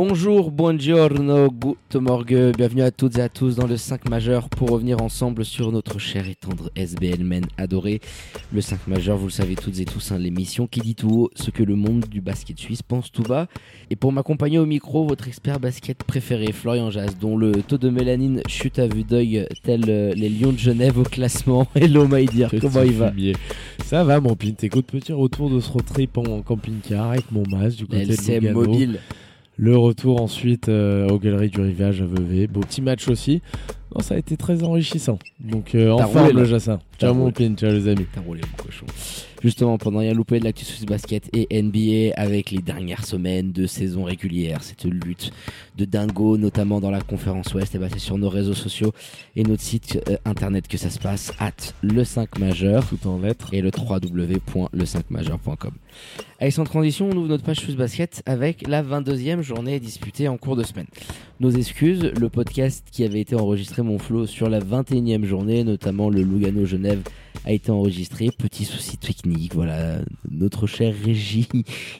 Bonjour, buongiorno, good morgue, bienvenue à toutes et à tous dans le 5 majeur pour revenir ensemble sur notre cher et tendre SBL Men adoré. Le 5 majeur, vous le savez toutes et tous, hein, l'émission qui dit tout haut ce que le monde du basket suisse pense tout bas. Et pour m'accompagner au micro, votre expert basket préféré, Florian Jas, dont le taux de mélanine chute à vue d'œil tel euh, les Lions de Genève au classement. Hello my dear, comment il va? Fumier. Ça va mon pin, écoute petit retour de ce road trip en camping-car avec mon masque du côté de LCM Lugano. mobile. Le retour ensuite euh, aux Galeries du Rivage à Vevey. Beau petit match aussi. Non, ça a été très enrichissant. Donc euh, en forme le Jassin. Ciao mon pin, ciao les amis. T'as roulé mon cochon. Justement, pendant rien louper de l'actu Swiss Basket et NBA avec les dernières semaines de saison régulière, cette lutte de dingo, notamment dans la conférence Ouest, et bah, c'est sur nos réseaux sociaux et notre site euh, internet que ça se passe, at le 5 majeur Tout en lettres. et le www.le5majeur.com. Allez, sans transition, on ouvre notre page Swiss Basket avec la 22e journée disputée en cours de semaine. Nos excuses, le podcast qui avait été enregistré, mon flow, sur la 21e journée, notamment le Lugano-Genève, a été enregistré. Petit souci technique, voilà. Notre chère régie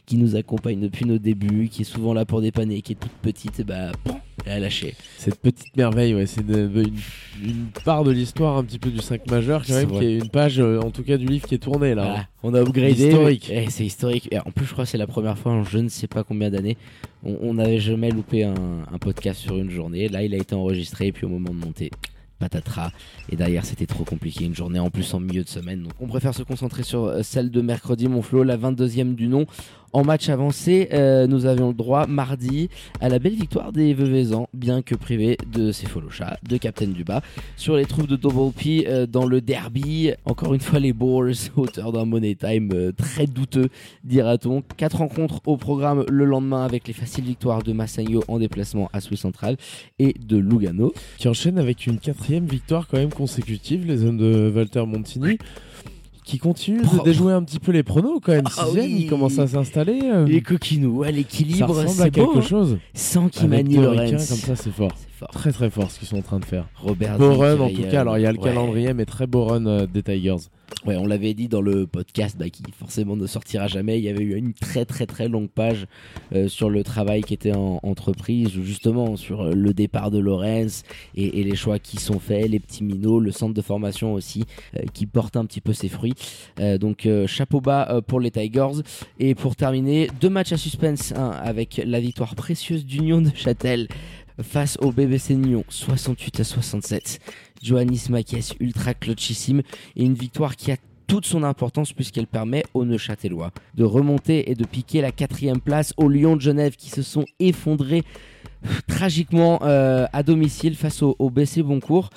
qui nous accompagne depuis nos débuts, qui est souvent là pour dépanner, qui est toute petite, et bah, bon, elle a lâché. Cette petite merveille, ouais, c'est une, une part de l'histoire un petit peu du 5 majeur quand même, qui est une page euh, en tout cas du livre qui est tournée là. Voilà, on a upgradé. Historique. Eh, c'est historique. Et en plus, je crois que c'est la première fois en je ne sais pas combien d'années. On on n'avait jamais loupé un, un podcast sur une journée. Là, il a été enregistré. Et puis au moment de monter, patatras. Et derrière, c'était trop compliqué. Une journée en plus en milieu de semaine. Donc on préfère se concentrer sur euh, celle de mercredi, mon Flo, la 22e du nom. En match avancé, euh, nous avions le droit mardi à la belle victoire des Veuvezans, bien que privés de ses folochats, de Captain Duba, sur les troupes de Double P euh, dans le derby. Encore une fois, les Bulls, auteur d'un money time très douteux, dira-t-on. Quatre rencontres au programme le lendemain avec les faciles victoires de Massagno en déplacement à Swiss Central et de Lugano. Qui enchaîne avec une quatrième victoire quand même consécutive, les hommes de Walter Montini. Qui continue de déjouer un petit peu les pronos quand même. Ah Sixième, oui. il commence à s'installer. euh, Les coquinous, ça l'équilibre, ressemble à c'est quelque beau. hein. chose. Sans qu'il manie Lorenz. comme ça, c'est fort. Fort. Très très fort ce qu'ils sont en train de faire. Robert Beau run en tout cas. Alors il y a le Ouais. calendrier, mais très beau run euh, des Tigers. Ouais, on l'avait dit dans le podcast bah, qui forcément ne sortira jamais. Il y avait eu une très très très longue page euh, sur le travail qui était en entreprise, justement sur euh, le départ de Lorenz et, et les choix qui sont faits, les petits minots, le centre de formation aussi euh, qui porte un petit peu ses fruits. Euh, donc euh, chapeau bas euh, pour les Tigers. Et pour terminer, deux matchs à suspense hein, avec la victoire précieuse d'Union de Châtel face au BBC Nyon 68 à 67. Johannis Makes ultra clutchissime et une victoire qui a toute son importance puisqu'elle permet aux Neuchâtelois de remonter et de piquer la quatrième place aux Lions de Genève qui se sont effondrés pff, tragiquement euh, à domicile face au, au Boncourt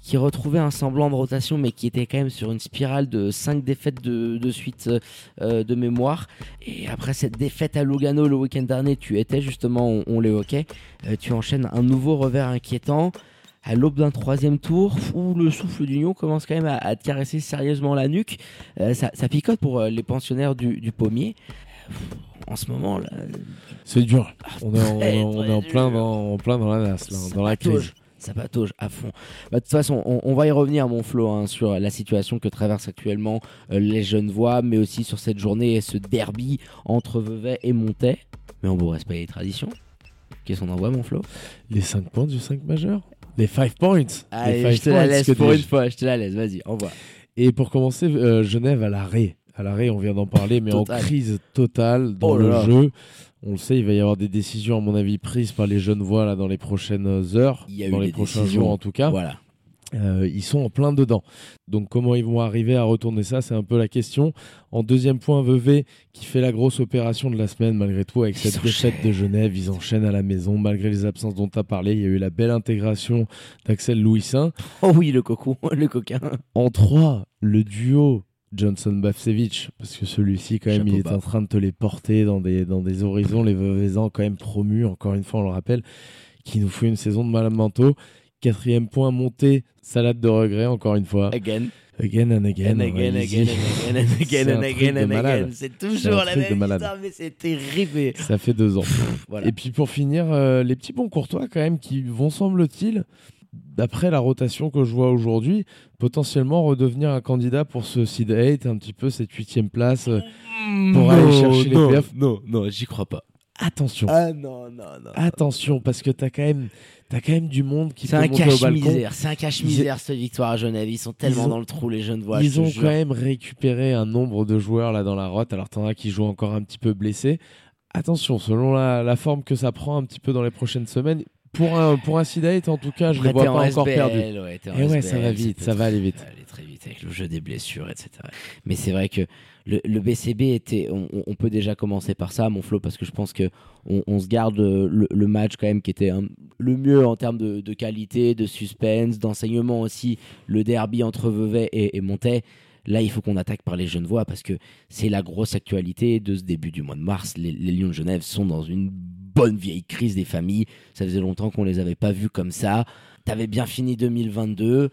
qui retrouvait un semblant de rotation mais qui était quand même sur une spirale de 5 défaites de, de suite euh, euh, de mémoire et après cette défaite à Lugano le week-end dernier tu étais justement on, on l'évoquait euh, tu enchaînes un nouveau revers inquiétant à l'aube d'un troisième tour où le souffle d'union commence quand même à, à te caresser sérieusement la nuque. Euh, ça, ça picote pour les pensionnaires du, du pommier. En ce moment, là, C'est dur. On est, en- très, on est en, plein dans, en plein dans la nasse, là, dans la crise. Ça patauge à fond. Bah, de toute façon, on, on va y revenir, mon Flo, hein, sur la situation que traversent actuellement euh, les jeunes voix, mais aussi sur cette journée et ce derby entre Vevey et Montaix. Mais on vous reste pas les traditions. Qu'est-ce qu'on envoie, mon Flo? Les 5 points du 5 majeur? Les 5 points. Allez, les je te la laisse pour une fois, je te la laisse, vas-y, envoie. Et pour commencer, euh, Genève à l'arrêt. À l'arrêt, on vient d'en parler, mais en crise totale dans Oh le là. jeu. On le sait, il va y avoir des décisions, à mon avis, prises par les jeunes voix là, dans les prochaines heures, Il y a dans eu les prochains décisions. jours en tout cas. Voilà. Euh, ils sont en plein dedans. Donc comment ils vont arriver à retourner ça, c'est un peu la question. En deuxième point, Vevey qui fait la grosse opération de la semaine malgré tout avec Ils cette défaite de Genève. Ils enchaînent à la maison malgré les absences dont tu as parlé. Il y a eu la belle intégration d'Axel Louisin. Oh oui, le cocon, le coquin. En 3, le duo Johnson Bavsevich, parce que celui-ci, quand même, Chapeau il est en train de te les porter dans des, dans des horizons. Les Vevezans, quand même promus, encore une fois, on le rappelle, qui nous fait une saison de malade manteau. Quatrième point monté, salade de regret, encore une fois. Again, Again and again. and again, again, and again, and again, and again, and again. C'est toujours la même histoire, mais c'est terrible. Ça fait deux ans. Voilà. Et puis pour finir, euh, les petits bons courtois quand même qui vont, semble-t-il, d'après la rotation que je vois aujourd'hui, potentiellement redevenir un candidat pour ce seed 8, un petit peu cette huitième place. euh, Pour aller chercher les non, playoffs. Non, non, j'y crois pas. Attention, Ah non, non, non. attention, parce que t'as quand même, t'as quand même du monde qui C'est peut un monter au balcon. cache-misère, c'est un cache-misère cette victoire à Genève. Ils sont tellement ont- dans le trou, les jeunes voix. Ils ont quand même récupéré un nombre de joueurs là dans la rote. Alors t'en as qui jouent encore un petit peu blessés. Attention, selon la, la forme que ça prend un petit peu dans les prochaines semaines, pour un pour un 8, en tout cas, je Après, les vois pas en encore SBL, ouais, en Et ouais, SBL, ça va vite, ça va aller vite. aller très vite avec le jeu des blessures, etc. Mais c'est vrai que le, le BCB était. On, on peut déjà commencer par ça, mon Flo, parce que je pense que on, on se garde le, le match quand même qui était un- le mieux en termes de, de qualité, de suspense, d'enseignement aussi. Le derby entre Vevey et, et Montaix. Là, il faut qu'on attaque par les jeunes voix parce que c'est la grosse actualité de ce début du mois de mars. Les, les Lions de Genève sont dans une bonne vieille crise des familles. Ça faisait longtemps qu'on les avait pas vus comme ça. T'avais bien fini 2022.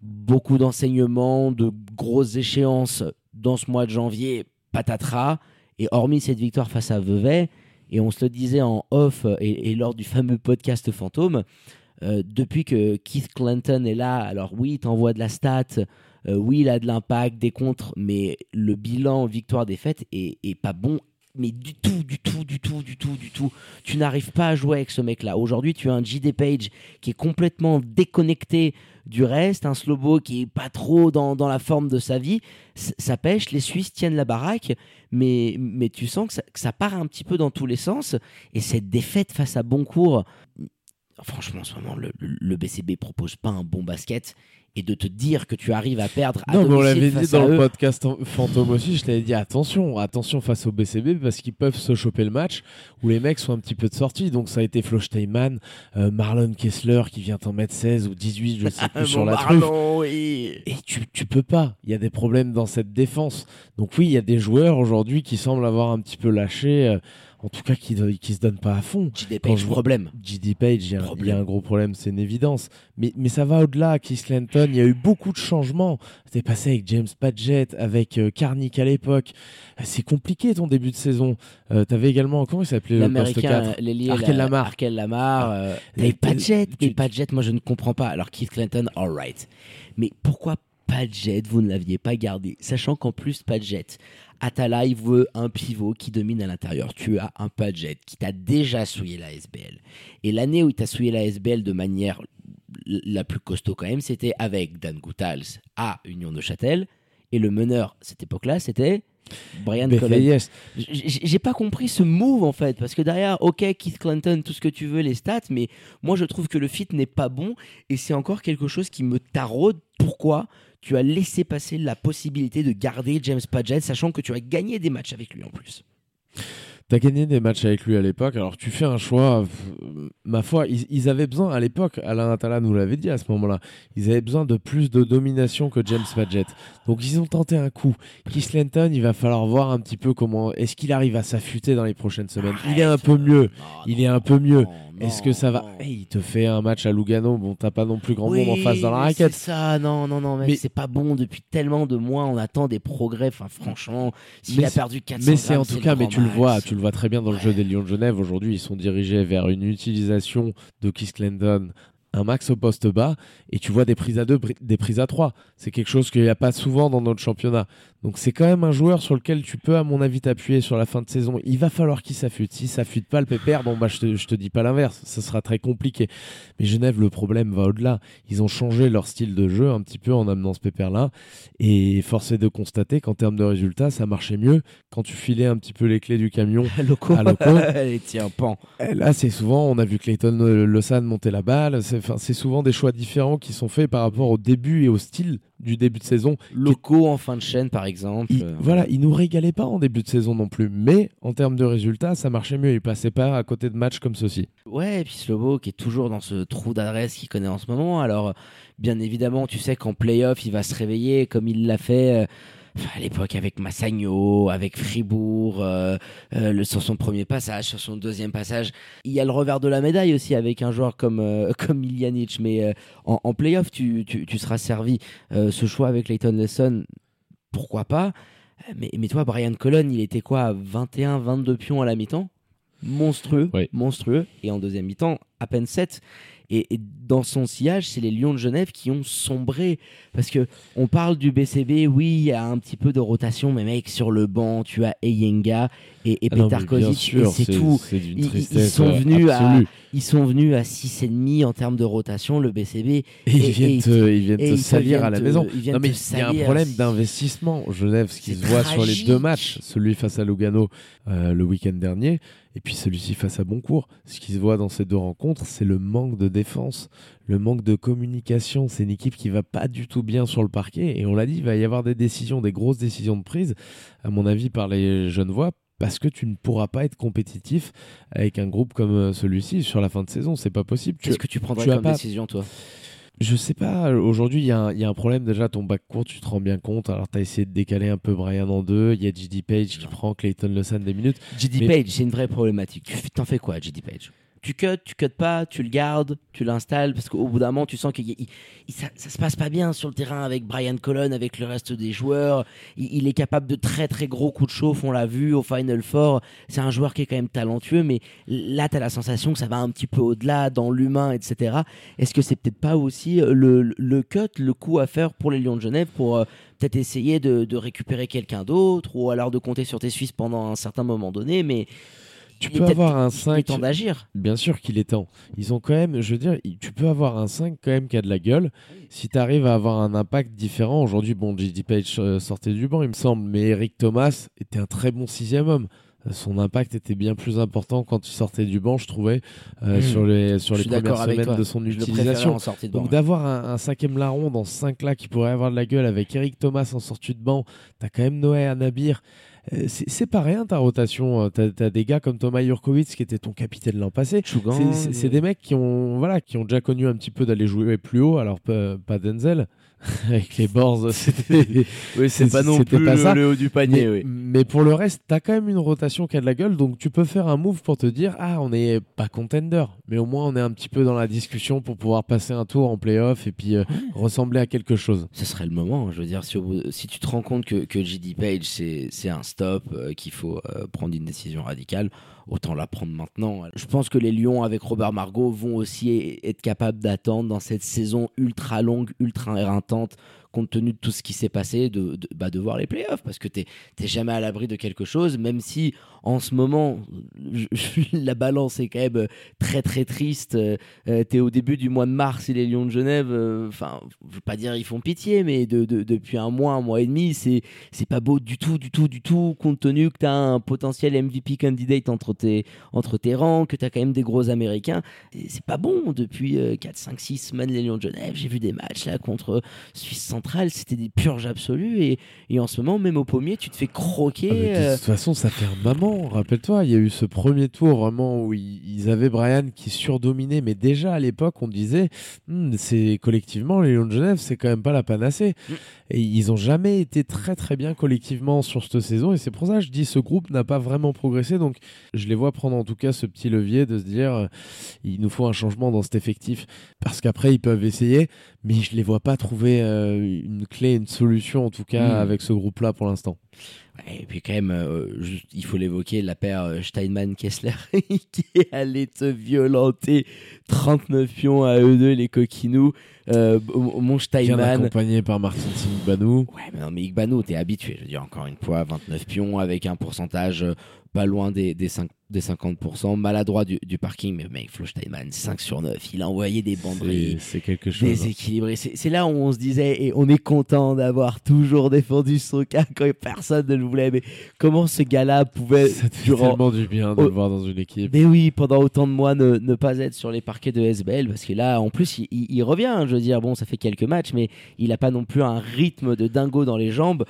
Beaucoup d'enseignements, de grosses échéances dans ce mois de janvier, patatras. Et hormis cette victoire face à Vevey, et on se le disait en off et, lors du fameux podcast fantôme, euh, depuis que Keith Clinton est là, alors oui, il t'envoie de la stat, oui, il a de l'impact, des contres, mais le bilan victoire-défaite est, pas bon, mais du tout, du tout, du tout, du tout, du tout. Tu n'arrives pas à jouer avec ce mec-là. Aujourd'hui, tu as un JD Page qui est complètement déconnecté du reste, un Slobo qui est pas trop dans, la forme de sa vie. Ça pêche, les Suisses tiennent la baraque, mais, mais tu sens que ça, part un petit peu dans tous les sens. Et cette défaite face à Boncourt, franchement, en ce moment, le, le- le BCB propose pas un bon basket. Et de te dire que tu arrives à perdre à Non, mais on l'avait dit dans le eux, podcast en- fantôme aussi, je t'avais dit attention, attention face au BCB parce qu'ils peuvent se choper le match où les mecs sont un petit peu de sortie. Donc ça a été Flo Steinman, euh, Marlon Kessler qui vient t'en mettre 16 ou 18, je sais plus, sur la truffe. Marlon, oui. Et tu, tu peux pas. Il y a des problèmes dans cette défense. Donc oui, il y a des joueurs aujourd'hui qui semblent avoir un petit peu lâché, euh, en tout cas qui, qui se donnent pas à fond. JD Page, je problème. JD Page, il y, a un- Problème. il y a un gros problème, c'est une évidence. Mais, mais ça va au-delà. Keith Clanton, il y a eu beaucoup de changements. C'était passé avec James Padgett, avec euh, Karnick à l'époque. Euh, C'est compliqué ton début de saison. Euh, T'avais également, comment il s'appelait le poste 4 L'américain, l'ailier, Arkel la- Lamar. Arkel Lamar. euh, Et mais tu- Padgett, mais tu- Padgett, moi je ne comprends pas. Alors Keith Clinton, alright. Mais pourquoi Padgett, vous ne l'aviez pas gardé? Sachant qu'en plus, Padgett, Atala, il veut un pivot qui domine à l'intérieur. Tu as un Padgett qui t'a déjà souillé la SBL. Et l'année où il t'a souillé la SBL de manière la plus costaud quand même, c'était avec Dan Goutals à Union de Châtel. Et le meneur, cette époque-là, c'était Brian. J- J'ai pas compris ce move en fait, parce que derrière, ok, Keith Clinton, tout ce que tu veux, les stats, mais moi je trouve que le fit n'est pas bon et c'est encore quelque chose qui me taraude. Pourquoi? Tu as laissé passer la possibilité de garder James Padgett, sachant que tu as gagné des matchs avec lui en plus T'as gagné des matchs avec lui à l'époque, alors tu fais un choix. ma foi, ils, avaient besoin à l'époque, Alain Atala nous l'avait dit à ce moment-là, ils avaient besoin de plus de domination que James Padgett. Donc ils ont tenté un coup. Keith Lenton, il va falloir voir un petit peu comment. Est-ce qu'il arrive à s'affûter dans les prochaines semaines? Il est un peu mieux. Il est un peu mieux. Est-ce que ça va Il te fait un match à Lugano. Bon, t'as pas non plus grand monde en face dans la raquette. C'est ça, non, non, non, Mais- c'est pas bon depuis tellement de mois. On attend des progrès. Enfin, franchement, s'il a perdu 400 Mais c'est en tout cas, mais tu le vois, tu le vois très bien dans le jeu des Lions de Genève. Aujourd'hui, ils sont dirigés vers une utilisation de Keith Clendon, un max au poste bas, et tu vois des prises à deux, des prises à trois. C'est quelque chose qu'il n'y a pas souvent dans notre championnat. Donc c'est quand même un joueur sur lequel tu peux, à mon avis, t'appuyer sur la fin de saison. Il va falloir qu'il s'affûte. Si ça s'affûte pas le pépère, bon bah je te, je te dis pas l'inverse, ça sera très compliqué. Mais Genève, le problème va au-delà. Ils ont changé leur style de jeu un petit peu en amenant ce pépère-là. Et force est de constater qu'en termes de résultats, ça marchait mieux quand tu filais un petit peu les clés du camion. Loco. À Loco. Allez, tiens, pan. Et Là, c'est souvent, on a vu Clayton Lausanne monter la balle. C'est souvent des choix différents qui sont faits par rapport au début et au style du début de saison. Loco en fin de chaîne, par exemple. Il, Euh, voilà, il nous régalait pas en début de saison non plus, mais en termes de résultats, ça marchait mieux. Il passait pas à côté de matchs comme ceci. Ouais, et puis Slobo qui est toujours dans ce trou d'adresse qu'il connaît en ce moment. Alors, bien évidemment, tu sais qu'en playoff, il va se réveiller comme il l'a fait euh, à l'époque avec Massagno, avec Fribourg, euh, euh, le, sur son premier passage, sur son deuxième passage. Il y a le revers de la médaille aussi avec un joueur comme, euh, comme mais en, en playoff, tu, tu, tu, seras servi. ce choix avec Leighton Lesson, pourquoi pas? Mais, mais toi, Brian Colon, il était quoi? 21, 22 pions à la mi-temps? Monstrueux, monstrueux. Et en deuxième mi-temps, à peine 7. Et, dans son sillage, c'est les Lions de Genève qui ont sombré. Parce que on parle du BCB, oui, il y a un petit peu de rotation, mais mec, sur le banc, tu as Eyenga et, et ah c'est tout. Ils, ils, sont venus à, ils sont venus à 6,5 en termes de rotation, le BCB. Et, ils viennent te, ils viennent te salir à la maison. Non, mais il y a un problème d'investissement. Genève, ce qui se voit sur les deux matchs, celui face à Lugano euh, le week-end dernier, et puis celui-ci face à Boncourt. Ce qui se voit dans ces deux rencontres, c'est le manque de défense, le manque de communication. C'est une équipe qui va pas du tout bien sur le parquet. Et on l'a dit, il va y avoir des décisions, des grosses décisions de prise, à mon avis, par les jeunes voix, parce que tu ne pourras pas être compétitif avec un groupe comme euh, celui-ci sur la fin de saison. C'est pas possible. Qu'est-ce que tu prendrais comme décision, toi? Je sais pas, aujourd'hui il y, a un problème déjà, ton bac court, tu te rends bien compte. Alors tu as essayé de décaler un peu Brian en deux, il y a JD Page qui prend Clayton Lawson des minutes. JD Page, c'est une vraie problématique. Tu t'en fais quoi, JD Page? Tu cut, tu cut pas, tu le gardes, tu l'installes, parce qu'au bout d'un moment, tu sens que ça, ça, se passe pas bien sur le terrain avec Brian Colon, avec le reste des joueurs. Il, est capable de très très gros coups de chauffe, on l'a vu au Final Four. C'est un joueur qui est quand même talentueux, mais là, tu as la sensation que ça va un petit peu au-delà, dans l'humain, etc. Est-ce que c'est peut-être pas aussi euh, le, cut, le coup à faire pour les Lions de Genève pour euh, peut-être essayer de, de récupérer quelqu'un d'autre, ou alors de compter sur tes Suisses pendant un certain moment donné, mais tu peux avoir un 5. Il est temps d'agir. Bien sûr qu'il est temps. Ils ont quand même, je veux dire, tu peux avoir un 5 quand même qui a de la gueule. Si tu arrives à avoir un impact différent, aujourd'hui, bon, JD Page euh, sortait du banc, il me semble, mais Eric Thomas était un très bon sixième homme. Son impact était bien plus important quand il sortait du banc, je trouvais, euh, hmm. sur les, sur les premières semaines de son utilisation. Donc d'avoir un, cinquième larron dans ce 5 là qui pourrait avoir de la gueule avec Eric Thomas en sortie de banc, tu as quand même Noé Anabir. Euh, c'est pas rien ta rotation. Euh, t'as as des gars comme Thomas Jurkovic qui était ton capitaine l'an passé. C'est des mecs qui ont, voilà, qui ont déjà connu un petit peu d'aller jouer plus haut. Alors pas Denzel, avec les boards, c'était oui, c'est pas non plus pas le, haut du panier. Mais, oui. mais pour le reste, t'as quand même une rotation qui a de la gueule, donc tu peux faire un move pour te dire ah on n'est pas contender, mais au moins on est un petit peu dans la discussion pour pouvoir passer un tour en playoff et puis euh, ressembler à quelque chose. Ce serait le moment, je veux dire, si, si tu te rends compte que, que JD Page c'est un stop, euh, qu'il faut euh, prendre une décision radicale autant la prendre maintenant. Je pense que les Lions avec Robert Margot vont aussi être capables d'attendre dans cette saison ultra longue, ultra éreintante compte tenu de tout ce qui s'est passé, de, de, bah, de, voir les playoffs, parce que tu n'es jamais à l'abri de quelque chose, même si en ce moment, la balance est quand même très très triste. Euh, tu es au début du mois de mars et les Lions de Genève, euh, enfin, je veux pas dire ils font pitié, mais de, depuis un mois, un mois et demi, c'est pas beau du tout, du tout, du tout, compte tenu que tu as un potentiel MVP candidate entre tes, entre tes rangs, que tu as quand même des gros Américains. C'est pas bon depuis 4, 5, 6 semaines, les Lions de Genève. J'ai vu des matchs là contre Suisse centrale, c'était des purges absolues. Et, et, en ce moment, même au pommier, tu te fais croquer. Ah, de euh, toute façon, ça fait un moment. Rappelle-toi, il y a eu ce premier tour vraiment où ils avaient Brian qui surdominait. Mais déjà à l'époque, on disait, hmm, c'est collectivement, les Lions de Genève, c'est quand même pas la panacée. Mm. Et ils ont jamais été très très bien collectivement sur cette saison. Et c'est pour ça que je dis, ce groupe n'a pas vraiment progressé. Donc je les vois prendre en tout cas ce petit levier de se dire, euh, il nous faut un changement dans cet effectif. Parce qu'après, ils peuvent essayer, mais je les vois pas trouver euh, une clé, une solution en tout cas hmm. avec ce groupe-là pour l'instant. et puis quand même, euh, il faut l'évoquer, la paire euh, Steinman-Kessler qui allée te violenter 39 pions à eux deux, les coquinous. mon Steinman. Bien accompagné par Martin Igbanou. Ouais, mais non, mais Igbanou, t'es habitué. Je veux dire, encore une fois, 29 pions avec un pourcentage pas loin des, des, 5, des 50%, maladroit du, du, parking, mais mec, Flo Steinman, 5 sur 9, il a envoyé des banderilles c'est quelque chose. Hein. déséquilibrées. C'est là où on se disait, et on est content d'avoir toujours défendu Stroka quand personne ne le voulait, mais comment ce gars-là pouvait. Ça fait tellement du bien de le voir dans une équipe. Mais oui, pendant autant de mois, ne, ne, pas être sur les parquets de SBL, parce que là, en plus, il, il, revient, hein, je veux dire, bon, ça fait quelques matchs, mais il n'a pas non plus un rythme de dingo dans les jambes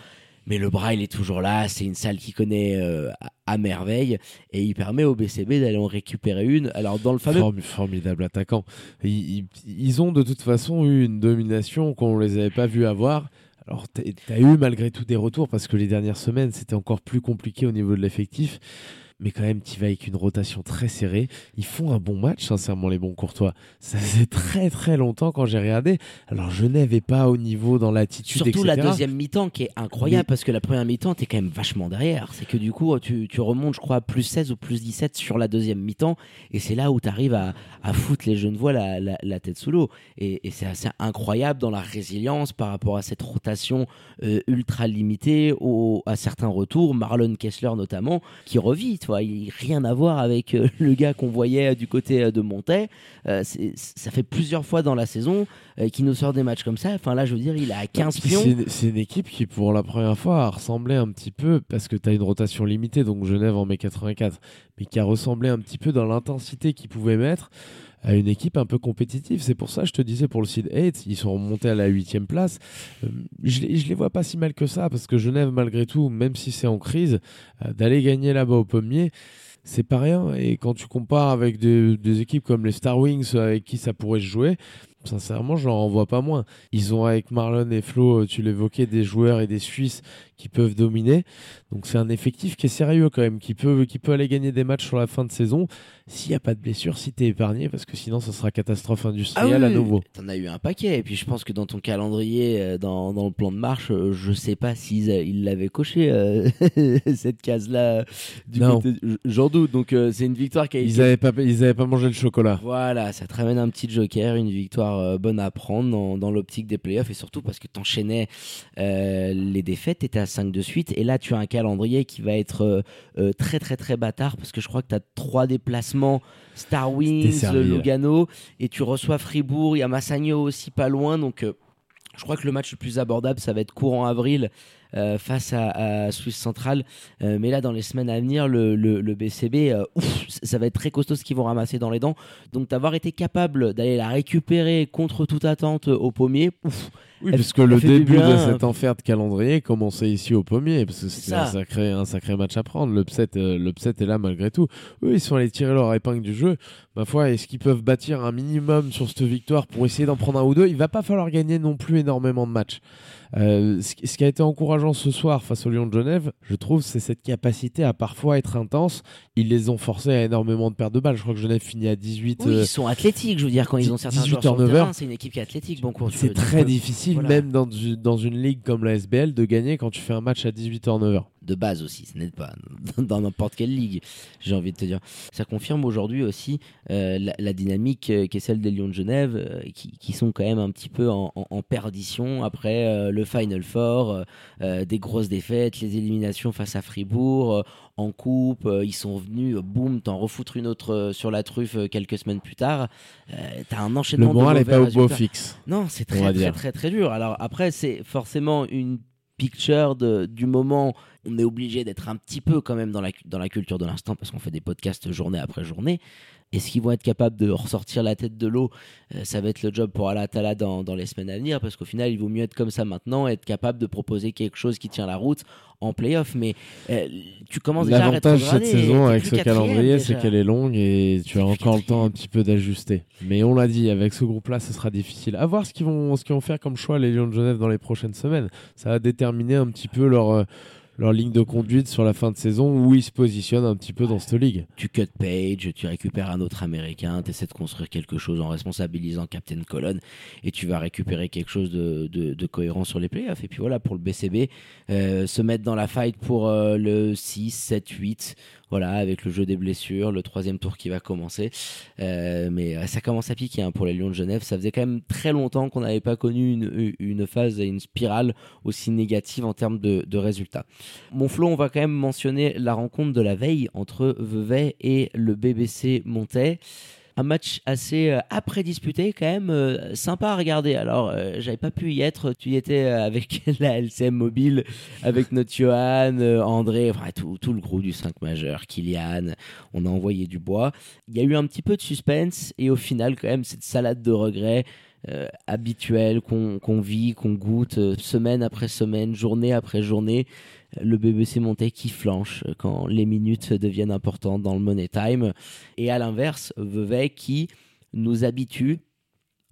mais le bras il est toujours là, c'est une salle qu'il connaît euh, à merveille et il permet au BCB d'aller en récupérer une. Alors dans le fameux formidable attaquant, ils, ont de toute façon eu une domination qu'on les avait pas vu avoir. Alors, tu as eu malgré tout des retours parce que les dernières semaines, c'était encore plus compliqué au niveau de l'effectif mais quand même, tu vas avec une rotation très serrée. Ils font un bon match, sincèrement, les bons Courtois. Ça faisait très très longtemps quand j'ai regardé. Alors, Genève n'est pas au niveau dans l'attitude. Surtout la deuxième mi-temps qui est incroyable parce que la première mi-temps, tu es quand même vachement derrière. C'est que du coup, tu, tu, remontes, je crois, à plus 16 ou plus 17 sur la deuxième mi-temps. Et c'est là où tu arrives à, à, foutre les Genevois la, la, la tête sous l'eau. Et, et c'est assez incroyable dans la résilience par rapport à cette rotation euh, ultra limitée, au, à certains retours. Marlon Kessler notamment, qui revit il rien à voir avec euh, le gars qu'on voyait du côté euh, de Montais. Euh, ça fait plusieurs fois dans la saison qu'il nous sort des matchs comme ça. Enfin là, je veux dire, il a 15 pions. C'est une équipe qui, pour la première fois, a ressemblé un petit peu, parce que tu as une rotation limitée, donc Genève en met 84, mais qui a ressemblé un petit peu dans l'intensité qu'il pouvait mettre à une équipe un peu compétitive. C'est pour ça, je te disais, pour le Seed 8, ils sont remontés à la 8 place. Euh, je, ne les vois pas si mal que ça, parce que Genève, malgré tout, même si c'est en crise, euh, d'aller gagner là-bas au pommier, c'est pas rien. Et quand tu compares avec des, des, équipes comme les Star Wings, avec qui ça pourrait se jouer, sincèrement, je n'en renvoie pas moins. Ils ont avec Marlon et Flo, euh, tu l'évoquais, des joueurs et des Suisses qui peuvent dominer. Donc c'est un effectif qui est sérieux quand même, qui peut, qui peut aller gagner des matchs sur la fin de saison s'il n'y a pas de blessure, si tu es épargné, parce que sinon ce sera catastrophe industrielle ah à nouveau. en as eu un paquet, et puis je pense que dans ton calendrier, euh, dans, dans le plan de marche, euh, je sais pas s'ils l'avaient coché, cette case-là. J'en doute, donc c'est une victoire qui a Ils n'avaient pas, ils pas mangé le chocolat. Voilà, ça te ramène un petit joker, une victoire euh, bonne à prendre dans, l'optique des playoffs et surtout parce que tu enchaînais euh, les défaites, tu étais à 5 de suite et là tu as un calendrier qui va être euh, très très très bâtard parce que je crois que tu as trois déplacements Star Wings, Lugano et tu reçois Fribourg, il y a Massagno aussi pas loin donc je crois que le match le plus abordable ça va être courant avril face à, à, Suisse Centrale. Euh, mais là, dans les semaines à venir, le, BCB, euh, ça va être très costaud ce qu'ils vont ramasser dans les dents. Donc, d'avoir été capable d'aller la récupérer contre toute attente au pommier, ouf, oui, parce que le début de cet enfer de calendrier commençait ici au pommier, parce que c'était un sacré, un sacré match à prendre. L'upset, l'upset est là malgré tout. Eux, ils sont allés tirer leur épingle du jeu. Ma foi, est-ce qu'ils peuvent bâtir un minimum sur cette victoire pour essayer d'en prendre un ou deux? Il va pas falloir gagner non plus énormément de matchs. Euh, ce, qui a été encourageant ce soir face au Lyon de Genève, je trouve, c'est cette capacité à parfois être intense. Ils les ont forcés à énormément de pertes de balles. Je crois que Genève finit à 18. Oui, ils euh, sont athlétiques, je veux dire, quand ils ont certains 18 joueurs sur le terrain, c'est une équipe qui est athlétique. Bon c'est très difficile, même dans, dans une ligue comme la SBL, de gagner quand tu fais un match à 18h 9h de base aussi, ce n'est pas dans n'importe quelle ligue, j'ai envie de te dire. Ça confirme aujourd'hui aussi euh, la, dynamique euh, qui est celle des Lions de Genève, euh, qui, sont quand même un petit peu en, perdition après le Final Four, des grosses défaites, les éliminations face à Fribourg, en coupe, ils sont venus, boum, t'en refoutre une autre sur la truffe quelques semaines plus tard. T'as un enchaînement le moral n'est pas au beau fixe. Non, c'est très, très, très, très dur. Alors après, c'est forcément une picture du moment on est obligé d'être un petit peu quand même dans la, dans la culture de l'instant parce qu'on fait des podcasts journée après journée. Est-ce qu'ils vont être capables de ressortir la tête de l'eau? Euh, Ça va être le job pour Alatala dans, dans les semaines à venir parce qu'au final, il vaut mieux être comme ça maintenant, être capable de proposer quelque chose qui tient la route en playoff. Mais euh, tu commences déjà à L'avantage cette saison avec ce calendrier, c'est qu'elle est longue et tu as encore le temps un petit peu d'ajuster. Mais on l'a dit, avec ce groupe-là, ce sera difficile. À voir ce qu'ils vont, ce qu'ils vont faire comme choix les Lions de Genève dans les prochaines semaines. Ça va déterminer un petit peu leur. Euh, leur ligne de conduite sur la fin de saison où ils se positionnent un petit peu dans cette ligue. Tu cut Page, tu récupères un autre américain, tu essaies de construire quelque chose en responsabilisant Captain Colon et tu vas récupérer quelque chose de, de, cohérent sur les playoffs. Et puis voilà, pour le BCB, euh, se mettre dans la fight pour euh, le 6, 7, 8 voilà, avec le jeu des blessures, le troisième tour qui va commencer. Euh, mais ça commence à piquer hein, pour les Lions de Genève. Ça faisait quand même très longtemps qu'on n'avait pas connu une, une, phase et une spirale aussi négative en termes de, de résultats. Mon Flo, on va quand même mentionner la rencontre de la veille entre Vevey et le BBC Montais un match assez euh, après disputé, quand même euh, sympa à regarder. Alors, euh, j'avais pas pu y être. Tu y étais avec la LCM mobile, avec notre Johan, André, enfin, tout, tout, le groupe du 5 majeur, Kylian. On a envoyé du bois. Il y a eu un petit peu de suspense et au final, quand même, cette salade de regrets. habituelle qu'on vit, qu'on goûte semaine après semaine, journée après journée le BBC Monté qui flanche quand les minutes deviennent importantes dans le money time. Et à l'inverse, Vevey qui nous habitue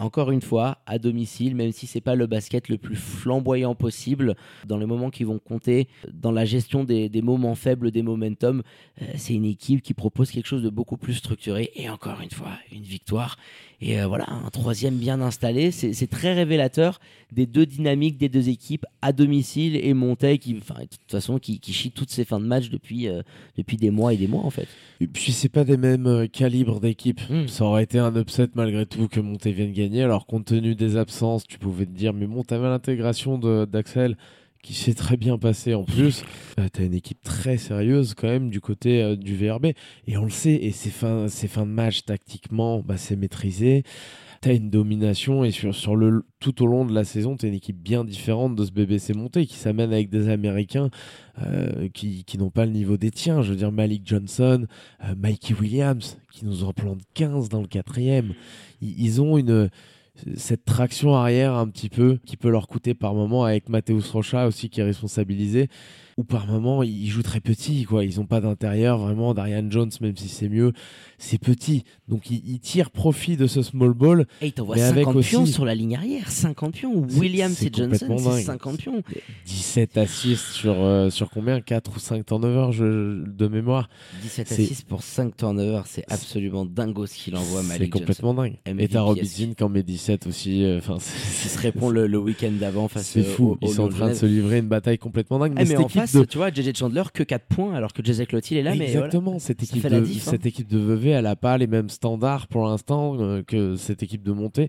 encore une fois, à domicile, même si c'est pas le basket le plus flamboyant possible, dans les moments qui vont compter, dans la gestion des, des moments faibles, des momentum, euh, c'est une équipe qui propose quelque chose de beaucoup plus structuré. Et encore une fois, une victoire. Et euh, voilà, un troisième bien installé. C'est très révélateur des deux dynamiques des deux équipes à domicile et Montaigne, qui, enfin, de toute façon, qui, qui chie toutes ces fins de match depuis, euh, depuis des mois et des mois, en fait. Et puis, c'est pas des mêmes calibres d'équipe. Mm. Ça aurait été un upset malgré tout que Montaigne vienne gagner. Alors, compte tenu des absences, tu pouvais te dire, mais bon, t'avais l'intégration d'Axel qui s'est très bien passé en plus. Euh, T'as une équipe très sérieuse quand même du côté euh, du VRB. Et on le sait, et ces fins, de match tactiquement, bah, c'est maîtrisé. T'as une domination et sur, sur le, tout au long de la saison, t'as une équipe bien différente de ce BBC monté qui s'amène avec des Américains euh, qui, qui n'ont pas le niveau des tiens. Je veux dire, Malik Johnson, euh, Mikey Williams, qui nous en plantent 15 dans le quatrième. Ils, ont une, cette traction arrière un petit peu qui peut leur coûter par moment avec Mathéus Rocha aussi qui est responsabilisé ou par moment ils jouent très petit quoi ils ont pas d'intérieur vraiment Darian Jones même si c'est mieux c'est petit donc ils, ils tirent profit de ce small ball Et il t'envoie Mais avec 50 pions aussi- sur la ligne arrière. 50 pions. C'est- Williams c'est et Johnson, c'est dingue. 50 pions. 17 assists sur, euh, sur combien? 4 ou 5 turnovers je, de mémoire 17 C'est- assists pour 5 turnovers. C'est absolument dingo ce qu'il envoie, c'est Malik Johnson. complètement dingue MVP et t'as. Robinson qui en met 17 aussi euh, enfin se répond le, le week-end d'avant face c'est fou au- ils sont en train de se livrer une bataille complètement dingue Eh, mais, mais cette en équipe de tu vois, JJ Chandler que 4 points alors que JJ Clotil est là. Mais voilà. Exactement, cette Ça équipe de diff, hein. cette équipe de Vevey, elle a pas les mêmes standards pour l'instant euh, que cette équipe de Montée.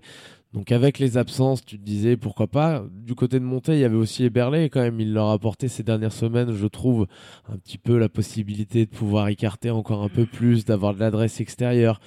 Donc avec les absences, tu te disais pourquoi pas. Du côté de Montée, il y avait aussi Eberle quand même. Il leur a apporté ces dernières semaines, je trouve, un petit peu la possibilité de pouvoir écarter encore un peu plus, d'avoir de l'adresse extérieure.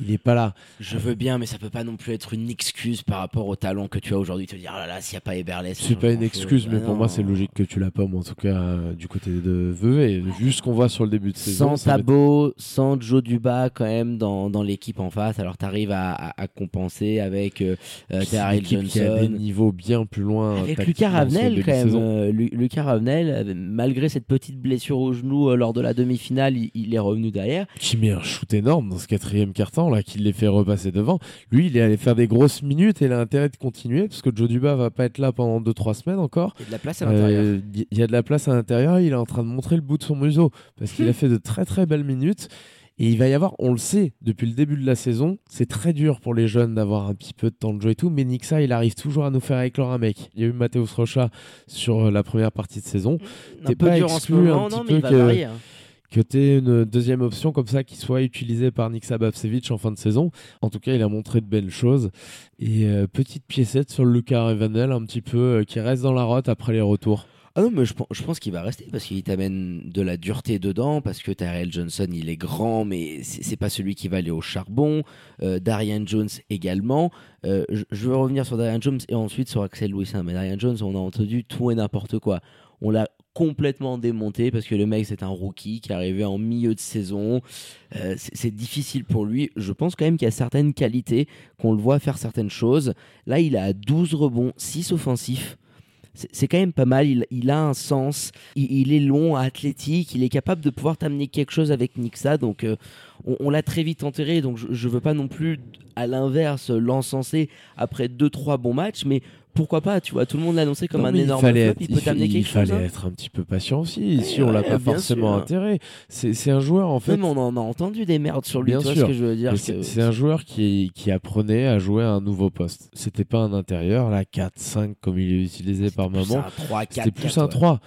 Il est pas là. Je veux bien, mais ça peut pas non plus être une excuse par rapport au talent que tu as aujourd'hui. Te dire, ah là là, s'il n'y a pas Eberle, C'est pas une excuse, mais Bah pour moi, c'est logique que tu l'as pas, moi, en tout cas, euh, du côté de Vevey. Vu ce qu'on voit sur le début de saison, Sans être- Tabo, sans Joe Duba quand même dans, dans l'équipe en face. Alors tu arrives à, à- à compenser avec euh, euh, Terrell équipe qui a des Johnson. niveaux bien plus loin. Avec tactiquement, Lucas Ravenel quand même. euh, Lu- Lucas Ravenel, euh, malgré cette petite blessure au genou euh, lors de la demi-finale, il, il est revenu derrière. qui met un shoot énorme dans ce quatrième quart-temps là, qui les fait repasser devant. Lui, il est allé faire des grosses minutes et il a intérêt de continuer parce que Joe Duba va pas être là pendant 2-3 semaines encore. Il y a de la place à l'intérieur. Il y a de la place à l'intérieur. Il est en train de montrer le bout de son museau parce qu'il a fait de très très belles minutes. Et il va y avoir, on le sait, depuis le début de la saison, c'est très dur pour les jeunes d'avoir un petit peu de temps de jeu et tout, mais Nixa, il arrive toujours à nous faire éclore un mec. Il y a eu Mathéus Rocha sur euh, la première partie de saison. un t'es peu pas dur en ce un moment, petit non, peu mais il va que- varier. hein. Que tu aies une deuxième option comme ça qui soit utilisée par Niksa Babsevic en fin de saison. En tout cas, il a montré de belles choses. Et euh, petite piécette sur Lucas Revanel, un petit peu, euh, qui reste dans la rote après les retours. Ah non, mais je, je pense qu'il va rester parce qu'il t'amène de la dureté dedans, parce que Tyrell Johnson, il est grand, mais c'est pas celui qui va aller au charbon. Euh, Darian Jones également. Je, veux revenir sur Darian Jones et ensuite sur Axel Louisin. Mais Darian Jones, on a entendu tout et n'importe quoi. On l'a complètement démonté parce que le mec, c'est un rookie qui est arrivé en milieu de saison. Euh, c'est difficile pour lui. Je pense quand même qu'il y a certaines qualités, qu'on le voit faire certaines choses. Là, il a 12 rebonds, 6 offensifs. C'est quand même pas mal, il, a un sens, il, est long, athlétique, il est capable de pouvoir t'amener quelque chose avec Nixa, donc euh, on, on l'a très vite enterré, donc je, je veux pas non plus, à l'inverse, l'encenser après 2-3 bons matchs, mais pourquoi pas, tu vois, tout le monde l'a annoncé comme Non, un énorme il fallait flop, être, il il peut fa- t'amener il quelque chose. fallait hein. être un petit peu patient aussi. Ici, on Ouais, l'a pas forcément sûr. intérêt. C'est c'est un joueur, en fait. Même on en a entendu des merdes sur lui, Bien tu vois sûr. ce que je veux dire C'est un joueur qui, qui apprenait à jouer à un nouveau poste. C'était pas un intérieur, là, 4-5 comme il est utilisé par moment. un 3, 4, C'était plus un 3.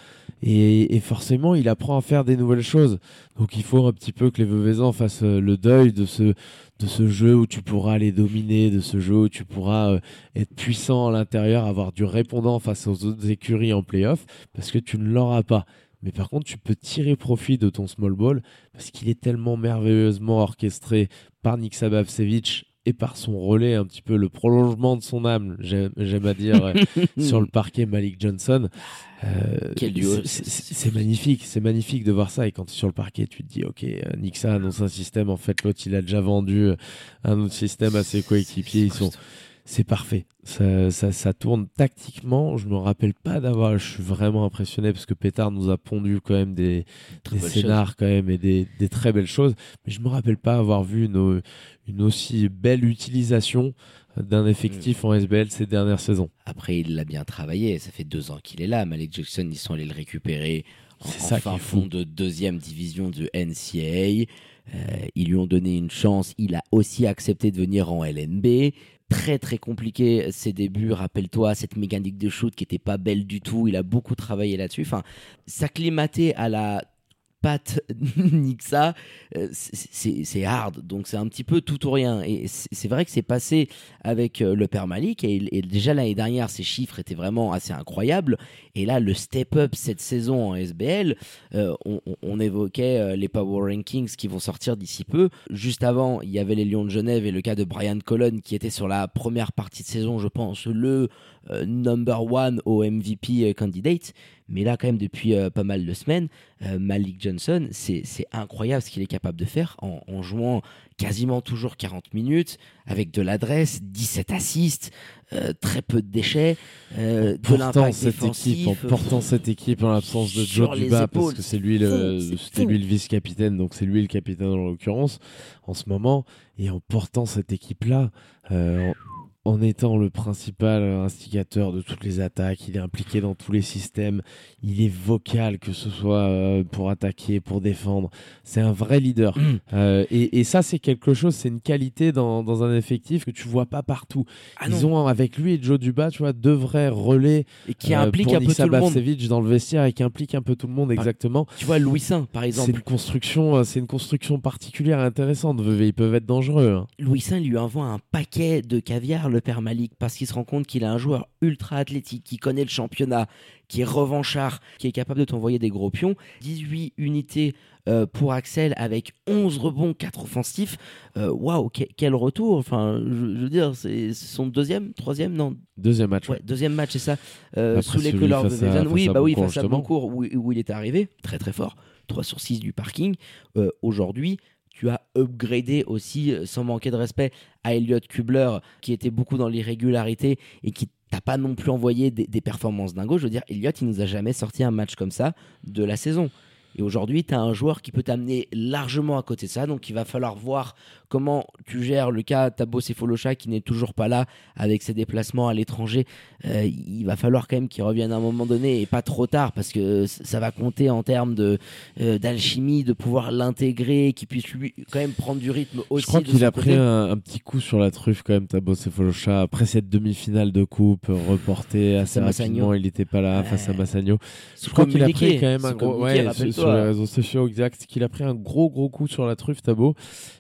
Et, et forcément, il apprend à faire des nouvelles choses. Donc il faut un petit peu que les Veuvezans fassent euh, le deuil de ce, de ce jeu où tu pourras les dominer, de ce jeu où tu pourras euh, être puissant à l'intérieur, avoir du répondant face aux autres écuries en playoff, parce que tu ne l'auras pas. Mais par contre, tu peux tirer profit de ton small ball parce qu'il est tellement merveilleusement orchestré par Nick Sabavsevich et par son relais, un petit peu le prolongement de son âme, j'aime à dire, euh, sur le parquet Malik Johnson. Euh, Quel duo. c'est- magnifique, c'est magnifique de voir ça. Et quand tu es sur le parquet, tu te dis, ok, euh, Nixa annonce un système. En fait, l'autre, il a déjà vendu euh, un autre système à ses coéquipiers. Ils sont, c'est parfait. Ça, ça, ça, tourne tactiquement. Je me rappelle pas d'avoir. Je suis vraiment impressionné parce que Pétard nous a pondu quand même des, des scénars quand même et des, des, très belles choses. Mais je me rappelle pas avoir vu une, une aussi belle utilisation d'un effectif en SBL ces dernières saisons. Après, il l'a bien travaillé. Ça fait deux ans qu'il est là. Malik Jackson, ils sont allés le récupérer en, ça fin fond de deuxième division de NCAA. Euh, ils lui ont donné une chance. Il a aussi accepté de venir en LNB très très compliqué ses débuts. Rappelle-toi cette mécanique de shoot qui était pas belle du tout. Il a beaucoup travaillé là-dessus. Enfin, s'acclimater à la Pat Nixa, euh, c'est hard. Donc c'est un petit peu tout ou rien. Et c'est vrai que c'est passé avec euh, le père Malik. Et, déjà l'année dernière, ses chiffres étaient vraiment assez incroyables. Et là, le step-up cette saison en SBL, euh, on, évoquait les Power Rankings qui vont sortir d'ici peu. Juste avant, il y avait les Lions de Genève et le cas de Brian Colon qui était sur la première partie de saison, je pense, le number one au MVP candidate. Mais là, quand même, depuis euh, pas mal de semaines, euh, Malik Johnson, c'est incroyable ce qu'il est capable de faire en, jouant quasiment toujours 40 minutes, avec de l'adresse, 17 assists, euh, très peu de déchets, de l'impact cette équipe, en portant cette équipe en l'absence de Joe Duba, parce que c'est lui le, vice-capitaine, donc c'est lui le capitaine en l'occurrence, en ce moment, et en portant cette équipe-là, en étant le principal instigateur de toutes les attaques, il est impliqué dans tous les systèmes, il est vocal, que ce soit euh, pour attaquer, pour défendre. C'est un vrai leader. Mm. Euh, et, ça, c'est quelque chose, c'est une qualité dans, un effectif que tu vois pas partout. Ah Ils ont avec lui et Joe Duba, tu vois, deux vrais relais et qui euh, impliquent un peu tout le monde. dans le vestiaire et qui implique un peu tout le monde exactement. Tu vois, Louis Saint, par exemple. C'est une construction, c'est une construction particulière intéressante. Ils peuvent être dangereux. Hein. Louis Saint lui envoie un paquet de caviar le père Malik parce qu'il se rend compte qu'il est un joueur ultra athlétique, qui connaît le championnat, qui est revanchard, qui est capable de t'envoyer des gros pions. 18 unités euh, pour Axel avec 11 rebonds, 4 offensifs. Euh, waouh, quel retour Enfin, je, veux dire, c'est son deuxième, troisième, non? Deuxième match. Ouais, deuxième match, c'est ça. Euh, sous les couleurs de. Oui, bah oui, face à Boncourt, où, où il était arrivé, très très fort. 3 sur 6 du parking. Aujourd'hui, tu as upgradé aussi, euh, sans manquer de respect, à Elliot Kubler, qui était beaucoup dans l'irrégularité et qui t'a pas non plus envoyé des, performances dingo. Je veux dire, Elliot, il nous a jamais sorti un match comme ça de la saison. Et aujourd'hui, tu as un joueur qui peut t'amener largement à côté de ça. Donc, il va falloir voir comment tu gères le cas Tabo Sefolocha qui n'est toujours pas là avec ses déplacements à l'étranger. Euh, il va falloir quand même qu'il revienne à un moment donné et pas trop tard parce que ça va compter en termes de euh, d'alchimie, de pouvoir l'intégrer, qu'il puisse lui quand même prendre du rythme aussi. Je crois qu'il a pris un, petit coup sur la truffe quand même Tabo Sefolocha après cette demi-finale de coupe reportée assez rapidement. Il n'était pas là face à Massagno. Je crois qu'il a pris quand même un gros sur les réseaux sociaux exact qu'il a pris un gros gros coup sur la truffe Tabo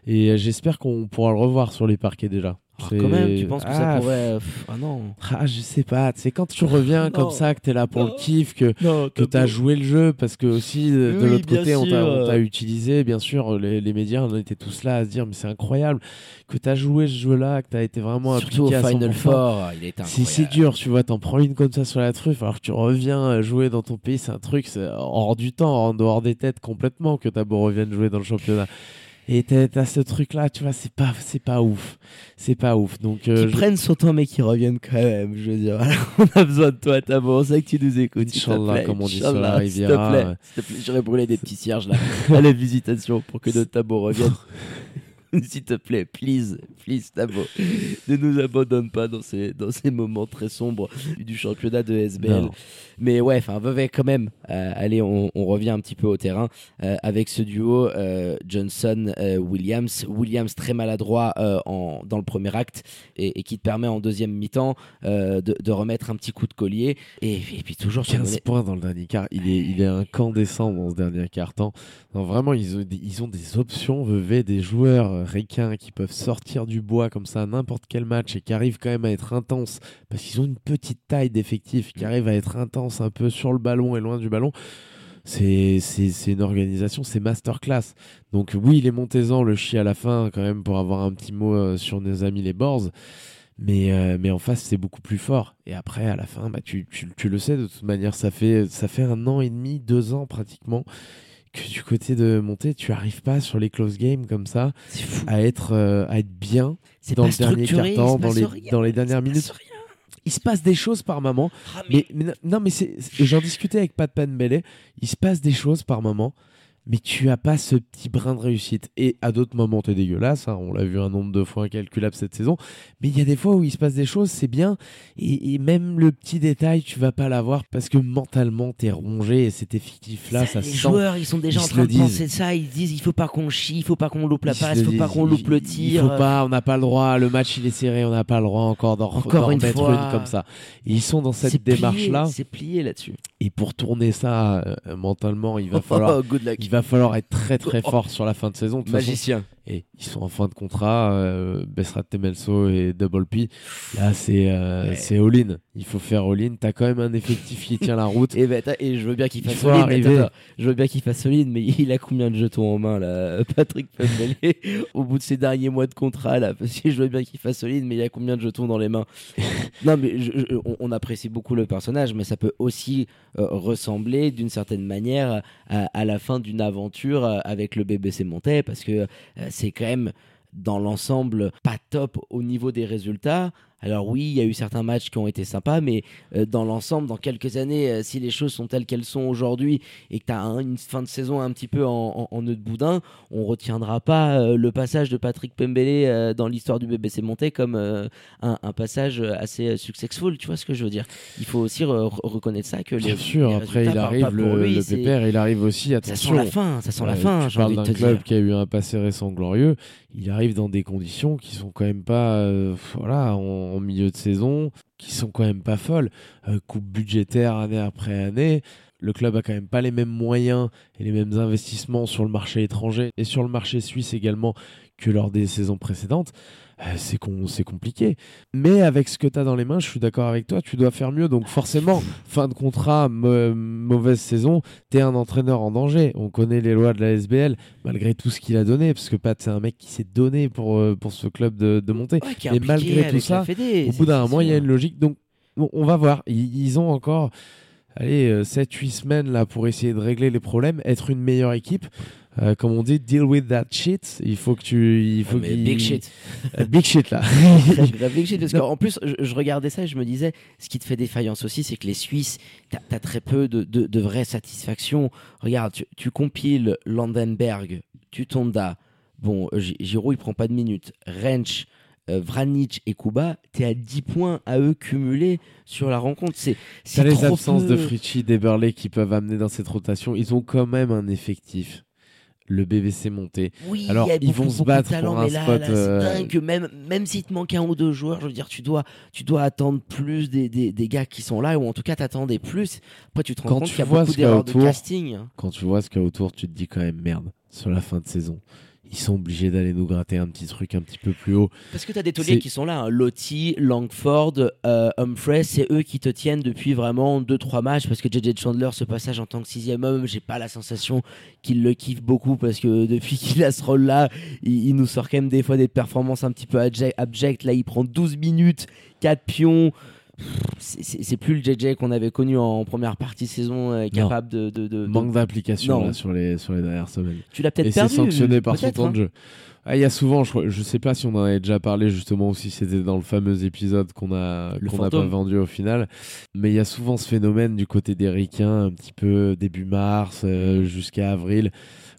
et euh, j'espère qu'on pourra le revoir sur les parquets déjà. Ah, quand même, tu penses que ça ah, pourrait. ah non. Ah, je sais pas. C'est quand tu reviens comme ça, que tu es là pour le kiff, que, que tu as joué le jeu, parce que aussi, de, l'autre côté, on t'a utilisé. Bien sûr, les, les, médias, on était tous là à se dire, mais c'est incroyable que tu as joué ce jeu-là, que tu as été vraiment Surtout au Final Four, il est C'est dur, tu vois, t'en prends une comme ça sur la truffe, alors que tu reviens jouer dans ton pays, c'est un truc hors du temps, en dehors des têtes complètement, que Tabo revienne jouer dans le championnat. Et t'as ce truc là, tu vois, c'est pas, c'est pas ouf, c'est pas ouf. Donc euh, qui prennent son temps mais qui reviennent quand même. Je veux dire, on a besoin de toi, t'as bon, on sait que tu nous écoutes. Inch'Allah, comme on dit sur la Riviera. S'il te plaît, j'aurais brûlé des petits cierges là à la visitation pour que notre tabou revienne. S'il te plaît, please, please, Tabo, ne nous abandonne pas dans ces, dans ces moments très sombres du championnat de SBL. Mais ouais, enfin, Vevey quand même. Euh, allez, on, revient un petit peu au terrain euh, avec ce duo euh, Johnson-Williams. Williams très maladroit en, dans le premier acte et, qui te permet en deuxième mi-temps de, remettre un petit coup de collier. Et, puis toujours 15 points dans le dernier quart. Il est, il est incandescent dans ce dernier quart-temps. vraiment, ils ont, ils ont des options, Vevey, des joueurs ricains qui peuvent sortir du bois comme ça à n'importe quel match et qui arrivent quand même à être intenses parce qu'ils ont une petite taille d'effectif, qui arrivent à être intenses un peu sur le ballon et loin du ballon. C'est une organisation, c'est masterclass. Donc oui, les Montezans le chient à la fin quand même pour avoir un petit mot euh, sur nos amis les Boars. Mais, euh, mais en face, c'est beaucoup plus fort. Et après, à la fin, bah, tu, tu, tu, le sais, de toute manière, ça fait, ça fait un an et demi, deux ans pratiquement que du côté de Monté, tu arrives pas sur les close games comme ça fou. à être, euh, à être bien dans le dernier quart-temps, dans les, rien, dans les il se dernières minutes. Il se passe des choses par moment. Ah, mais- Mais, mais non, mais c'est, j'en discutais avec Pat Penbele. Il se passe des choses par moment, mais tu as pas ce petit brin de réussite. Et à d'autres moments, t'es dégueulasse. hein, on l'a vu un nombre de fois incalculable cette saison. Mais il y a des fois où il se passe des choses, c'est bien. Et, et même le petit détail, tu vas pas l'avoir parce que mentalement, t'es rongé. Et cet effectif-là, ça, les sent. joueurs, ils sont déjà Ils en train de penser ça. Ils disent il faut pas qu'on chie, il faut pas qu'on loupe la passe, il faut pas qu'on loupe le tir. Il faut pas, on n'a pas le droit. Le match, il est serré. On n'a pas le droit encore d'en Encore une remettre fois. une comme ça. Et ils sont dans cette démarche-là. C'est plié là-dessus. Et pour tourner ça euh, mentalement, il va falloir Oh, good luck. Il va falloir être très très Oh. fort sur la fin de saison. De façon. Et ils sont en fin de contrat, euh, Bessrat Temelso et Double P. Là, c'est euh, Ouais. c'est all-in. Il faut faire all-in. T'as quand même un effectif qui tient la route. Et, ben, et je veux bien qu'il Il fasse attends. je veux bien qu'il fasse solide, mais il a combien de jetons en main là, Patrick Pembele, au bout de ses derniers mois de contrat là? Parce que je veux bien qu'il fasse solide, mais il a combien de jetons dans les mains? Non, mais je- je- on, on apprécie beaucoup le personnage, mais ça peut aussi euh, ressembler d'une certaine manière à, à la fin d'une aventure euh, avec le BBC Montais, parce que euh, c'est quand même dans l'ensemble pas top au niveau des résultats. Alors oui, il y a eu certains matchs qui ont été sympas, mais euh, dans l'ensemble, dans quelques années, euh, si les choses sont telles qu'elles sont aujourd'hui et que tu as une fin de saison un petit peu en, en, en nœud de boudin, on retiendra pas euh, le passage de Patrick Pembele dans l'histoire du BBC Monté comme un, un passage assez successful. Tu vois ce que je veux dire? Il faut aussi re- re- reconnaître ça que les, Bien sûr, les après il arrive le, lui, le pépère, il arrive aussi, Ça attention. sent la fin, ça sent la fin. J'ai envie de d'un te club dire. qui a eu un passé récent glorieux. Il arrive dans des conditions qui sont quand même pas, voilà, en, en milieu de saison, qui sont quand même pas folles. Euh, coupe budgétaire année après année. Le club a quand même pas les mêmes moyens et les mêmes investissements sur le marché étranger et sur le marché suisse également que lors des saisons précédentes. Euh, c'est con- compliqué. Mais avec ce que tu as dans les mains, je suis d'accord avec toi, tu dois faire mieux. Donc forcément, fin de contrat, mauvaise saison, t'es un entraîneur en danger. On connaît les lois de la SBL, malgré tout ce qu'il a donné, parce que Pat, c'est un mec qui s'est donné pour, euh, pour ce club de, de monter. Ouais, Et malgré tout ça, Fédé, Au bout d'un mois, il y a une logique. Donc, on va voir. Ils, ils ont encore allez, 7-8 semaines là pour essayer de régler les problèmes, être une meilleure équipe. Euh, comme on dit, deal with that shit. Il faut que tu. Il faut Ouais, qu'il- big shit. Euh, big shit là. La big shit, parce qu'en plus, je, je regardais ça et je me disais, ce qui te fait défaillance aussi, c'est que les Suisses, t'as as très peu de, de, de vraies satisfactions. Regarde, tu, tu compiles Landenberg, Tutonda, bon, euh, Gi- Giroud, il prend pas de minutes, Rensch, euh, Vranic et Kuba, t'es à 10 points à eux cumulés sur la rencontre. C'est les absences peu. de Fritchie, d'Eberle qui peuvent amener dans cette rotation. Ils ont quand même un effectif. Le BBC monté. Oui, Alors, il y a ils vont se battre talent, pour un mais là, spot, là, euh, dingue même, même s'il te manque un ou deux joueurs, je veux dire, tu dois, tu dois attendre plus des, des, des gars qui sont là, ou en tout cas t'attendais plus. Après, tu te rends Quand compte qu'il y a beaucoup d'erreurs de casting. Quand tu vois ce qu'il y a autour, tu te dis quand même merde. Sur la fin de saison, ils sont obligés d'aller nous gratter un petit truc un petit peu plus haut. Parce que t'as des tauliers qui sont là, hein. Lottie, Langford, euh, Humphrey, c'est eux qui te tiennent depuis vraiment 2-3 matchs. Parce que JJ Chandler, ce passage en tant que sixième homme, j'ai pas la sensation qu'il le kiffe beaucoup parce que depuis qu'il a ce rôle-là, il, il nous sort quand même des fois des performances un petit peu abject- abjectes. Là, il prend 12 minutes, 4 pions. C'est- C'est c'est plus le JJ qu'on avait connu en première partie saison, euh, capable de, de- de- de- Manque d'application sur, les, sur les dernières semaines. Tu l'as Et peut-être c'est perdu. sanctionné par son temps hein. de jeu. Ah, Il y a souvent, je, je sais pas si on en avait déjà parlé justement ou si c'était dans le fameux épisode qu'on a qu'on n'a pas vendu au final, mais il y a souvent ce phénomène du côté des Ricains, un petit peu début mars euh, jusqu'à avril,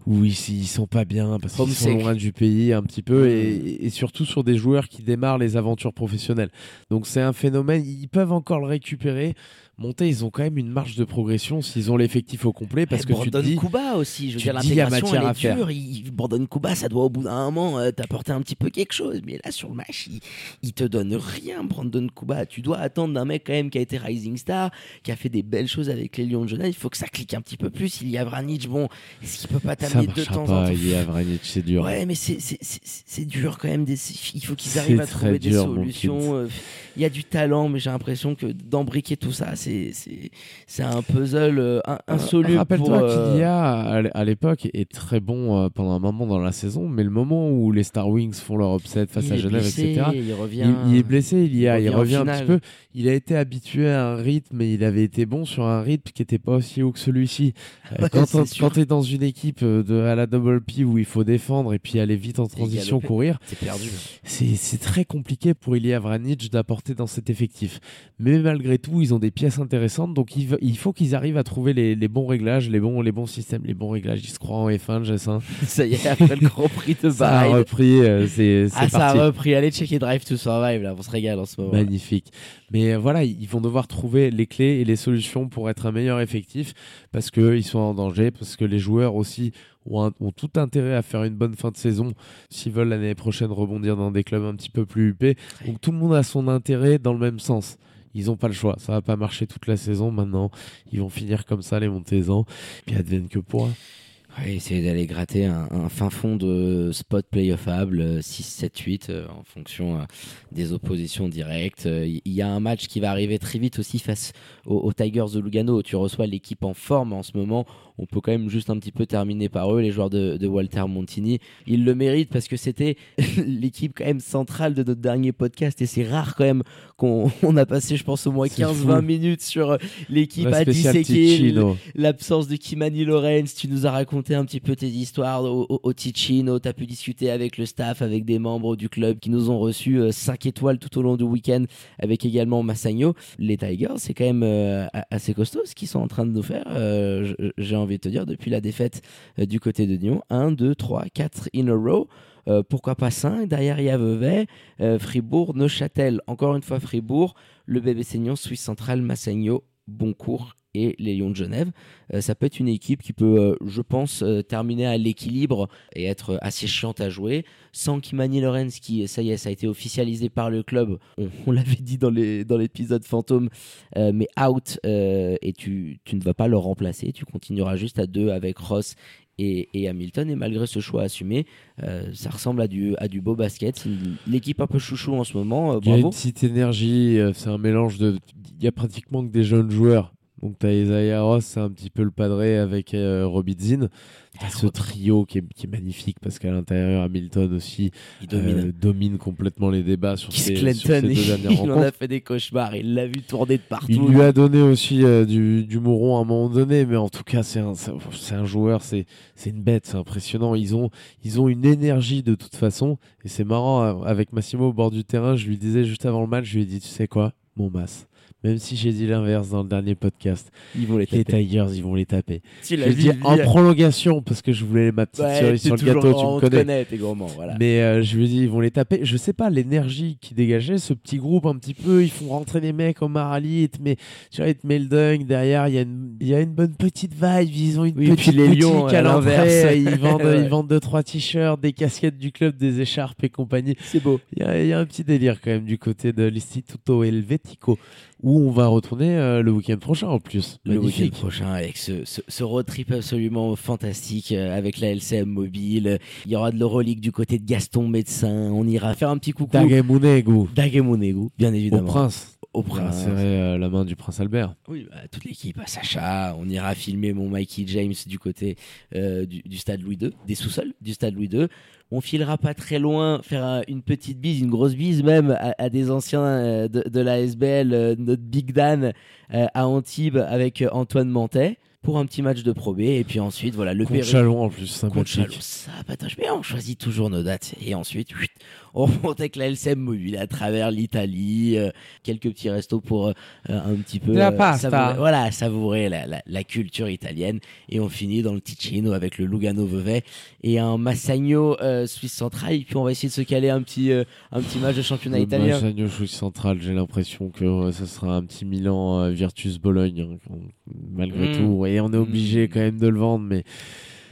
où ils, ils sont pas bien parce qu'ils sont loin du pays un petit peu Mm. et, et surtout sur des joueurs qui démarrent les aventures professionnelles. Donc c'est un phénomène, ils peuvent encore le récupérer. Monter, ils ont quand même une marge de progression s'ils ont l'effectif au complet parce Et que tu te Brandon dis Kuba aussi, je veux tu dire l'intégration elle est faire. dure. Il, Brandon Kuba, ça doit au bout d'un moment euh, t'apporter un petit peu quelque chose, mais là sur le match, il, il te donne rien, Brandon Kuba. Tu dois attendre d'un mec quand même qui a été rising star, qui a fait des belles choses avec les Lions de Genève. Il faut que ça clique un petit peu plus. Il y a Vranic, bon, est-ce qu'il peut pas t'amener de temps en temps Il y a Vranic, c'est dur. Ouais, mais c'est- c'est c'est- c'est dur quand même. Des, il faut qu'ils arrivent à trouver des dur, mon solutions. euh, il y a du talent, mais j'ai l'impression que d'embriquer tout ça, c'est c'est un puzzle euh, in- insoluble. Rappelle-toi pour, euh, qu'il y a à l'époque est très bon euh, pendant un moment dans la saison, mais le moment où les Star Wings font leur upset face il à Genève, blessé, etc. Il revient. Il, il est blessé, il y a, il revient en revient un petit peu. Il a été habitué à un rythme et il avait été bon sur un rythme qui n'était pas aussi haut que celui-ci. Euh, Ouais, quand tu es dans une équipe euh, de, à la double P où il faut défendre et puis aller vite en transition, courir, C'est très compliqué pour Ilya Vranic d'apporter dans cet effectif. Mais malgré tout, ils ont des pièces intéressantes, donc il, faut qu'ils arrivent à trouver les, les bons réglages, les bons, les bons systèmes, les bons réglages. Ils se croient en F1, Jessin. Ça y est, après le Grand Prix de Ça a repris, euh, c'est Ah, ça a repris. Allez checker Drive to Survive, là, on se régale en ce moment. Magnifique. Mais euh, voilà, ils vont devoir trouver les clés et les solutions pour être un meilleur effectif parce qu'ils sont en danger, parce que les joueurs aussi ont tout intérêt à faire une bonne fin de saison s'ils veulent l'année prochaine rebondir dans des clubs un petit peu plus huppés. Donc tout le monde a son intérêt dans le même sens. Ils n'ont pas le choix. Ça va pas marcher toute la saison maintenant. Ils vont finir comme ça, les Montezans. Puis advienne que pourra. Ouais, essayer d'aller gratter un, fin fond de spot playoffable euh, 6, 7, 8 euh, en fonction euh, des oppositions directes. Euh, Il y a un match qui va arriver très vite aussi face aux Tigers de Lugano. Tu reçois l'équipe en forme en ce moment. On peut quand même juste un petit peu terminer par eux, les joueurs de, de Walter Montini. Ils le méritent parce que c'était l'équipe quand même centrale de notre dernier podcast et c'est rare quand même qu'on on a passé, je pense, au moins C'est 15-20 fou. minutes sur euh, l'équipe à disséquer l'absence de Kimani Lorenz, tu nous as raconté un petit peu tes histoires au, au, au Ticino, tu as pu discuter avec le staff, avec des membres du club qui nous ont reçu 5 étoiles tout au long du week-end, avec également Massagno. Les Tigers, c'est quand même euh, assez costaud ce qu'ils sont en train de nous faire, euh, j- j'ai envie de te dire, depuis la défaite euh, du côté de Nyon. 1, 2, 3, 4 in a row. Euh, pourquoi pas 5 Derrière, il y a Vevey, euh, Fribourg, Neuchâtel, encore une fois Fribourg, le bébé Seignon, Suisse Centrale, Massagno, Boncourt et les Lions de Genève. Euh, ça peut être une équipe qui peut, euh, je pense, euh, terminer à l'équilibre et être assez chiante à jouer. Sans Kimani Lorenz, qui, ça y est, ça a été officialisé par le club. On, on l'avait dit dans les- dans l'épisode fantôme, mais out. et tu, tu ne vas pas le remplacer. Tu continueras juste à deux avec Ross et, et Hamilton. Et malgré ce choix assumé, ça ressemble à du, à du beau basket. L'équipe un peu chouchou en ce moment. Il y a bravo. une petite énergie, c'est un mélange de. Il y a pratiquement que des jeunes joueurs. Donc t'as Isaiah Ross, c'est un petit peu le padré avec euh, Robidzin. T'as ce trio qui est, qui est magnifique parce qu'à l'intérieur, Hamilton aussi Il domine. euh, domine complètement les débats sur Keith ces, sur Clinton, deux dernières il en a rencontres. fait des cauchemars. Il l'a vu tourner de partout. Il lui a donné aussi euh, du, du mouron à un moment donné, mais en tout cas, c'est un, c'est c'est un joueur, c'est c'est une bête, c'est impressionnant. Ils ont, ils ont une énergie de toute façon, et c'est marrant. euh, Avec Massimo au bord du terrain, je lui disais juste avant le match, je lui ai dit, tu sais quoi, mon masse. Même si j'ai dit l'inverse dans le dernier podcast, Ils vont les les taper. Tigers, ils vont les taper. Tu Je dit en prolongation parce que je voulais ma petite ouais, cerise sur le gâteau, tu me connais. connais, t'es gourmand, voilà. Mais euh, je lui dit, ils vont les taper. Je sais pas, l'énergie qui dégageait, ce petit groupe un petit peu, ils font rentrer les mecs au Marali, met, tu vois, ils te met le dunk. Derrière, il y, a une- il y a une bonne petite vibe. Ils ont une Oui, et petite puis les boutique lions, à l'entrée. Ils vendent, Ouais. ils vendent deux, trois t-shirts, des casquettes du club, des écharpes et compagnie. c'est beau. Il y, a, il y a un petit délire quand même du côté de l'Istituto Helvetico, où on va retourner euh, le week-end prochain en plus. Le week-end prochain avec ce, ce, ce road trip absolument fantastique euh, avec la LCM mobile. Il y aura de l'Euroleague du côté de Gaston Médecin. On ira faire un petit coucou. Dagemunegu, Dagemonego, bien au évidemment. prince. Au On va prince. serrer euh, la main du prince Albert. Oui, bah, toute l'équipe, à Sacha, on ira filmer mon Mikey James du côté euh, du, du stade Louis II, des sous-sols du stade Louis II. On filera pas très loin, faire un- une petite bise, une grosse bise même à, à des anciens euh, de, de la SBL, euh, notre Big Dan euh, à Antibes avec Antoine Mantet pour un petit match de Pro B. Et puis ensuite, voilà, le Contre. Chalon en plus, Contre Chalon, sympathique. ça. Mais on choisit toujours nos dates. Et ensuite, on remonte avec la LCM mobile à travers l'Italie. euh, quelques petits restos pour euh, un petit peu. De la euh, pasta. savourer- voilà, savourer la, la- la culture italienne. Et on finit dans le Ticino avec le Lugano Vevey et un Massagno euh, Suisse centrale. Et puis on va essayer de se caler un petit, euh, un petit match de championnat Le italien. Massagno Suisse central, j'ai l'impression que euh, ça sera un petit Milan euh, Virtus Bologne, hein, malgré Mm. tout. Et on est obligé Mm. quand même de le vendre, mais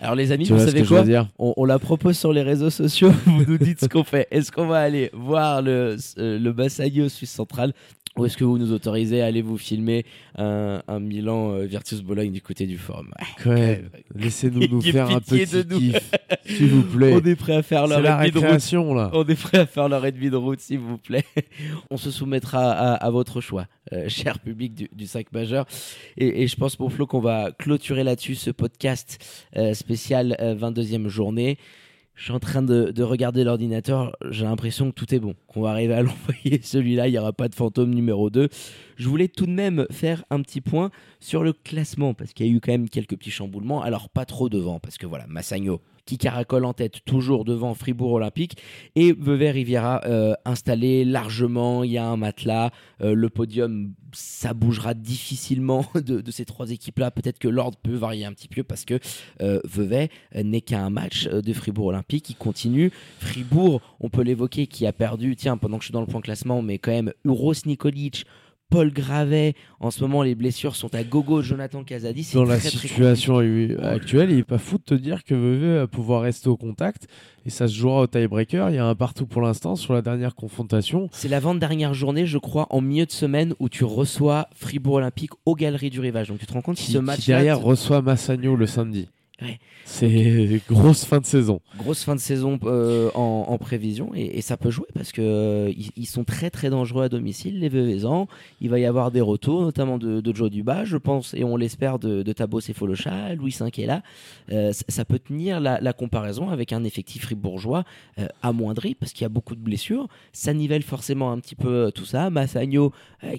Alors les amis, tu vous savez quoi on, on la propose sur les réseaux sociaux. Vous nous dites ce qu'on fait. Est-ce qu'on va aller voir le, euh, le Massagno Suisse centrale Ou est-ce que vous nous autorisez à aller vous filmer un, un Milan euh, Virtus Bologne du côté du forum? Même, laissez-nous nous faire un petit kiff, s'il vous plaît. On est prêt à faire leur la de route. là. On est prêt à faire leur et demi de route, s'il vous plaît. On se soumettra à, à votre choix, euh, cher public du, du 5 majeur. Et, et je pense, mon Flo, qu'on va clôturer là-dessus ce podcast euh, spécial euh, 22e journée. Je suis en train de, de regarder l'ordinateur. J'ai l'impression que tout est bon, qu'on va arriver à l'envoyer celui-là. Il n'y aura pas de fantôme numéro 2. Je voulais tout de même faire un petit point sur le classement parce qu'il y a eu quand même quelques petits chamboulements. Alors, pas trop devant parce que voilà, Massagno qui caracole en tête, toujours devant Fribourg Olympique. Et Vevey Riviera euh, installé largement. Il y a un matelas. Euh, le podium, ça bougera difficilement de, ces trois équipes-là. Peut-être que l'ordre peut varier un petit peu parce que euh, Vevey n'est qu'à un match de Fribourg Olympique. Il continue. Fribourg, on peut l'évoquer, qui a perdu, tiens, pendant que je suis dans le point classement, mais quand même, Uros Nikolic. Paul Gravet, en ce moment les blessures sont à gogo. Jonathan Casadi, c'est Dans la très, situation actuelle, il est pas fou de te dire que Vevey va pouvoir rester au contact et ça se jouera au tiebreaker. Il y a un partout pour l'instant sur la dernière confrontation. C'est l'avant-dernière journée, je crois, en milieu de semaine où tu reçois Fribourg Olympique aux Galeries du Rivage. Donc tu te rends compte si Qui, ce qui match derrière reçoit Massagno le samedi. Ouais. C'est grosse fin de saison. grosse fin de saison euh, en, en prévision et, et ça peut jouer parce que euh, ils, ils sont très très dangereux à domicile, les Vevezans. Il va y avoir des retours, notamment de, de Joe Duba, je pense, et on l'espère de, de Tabo Sefolocha, Louis V est là. Euh, ça, ça peut tenir la, la comparaison avec un effectif fribourgeois amoindri parce qu'il y a beaucoup de blessures. Ça nivelle forcément un petit peu tout ça. Massagno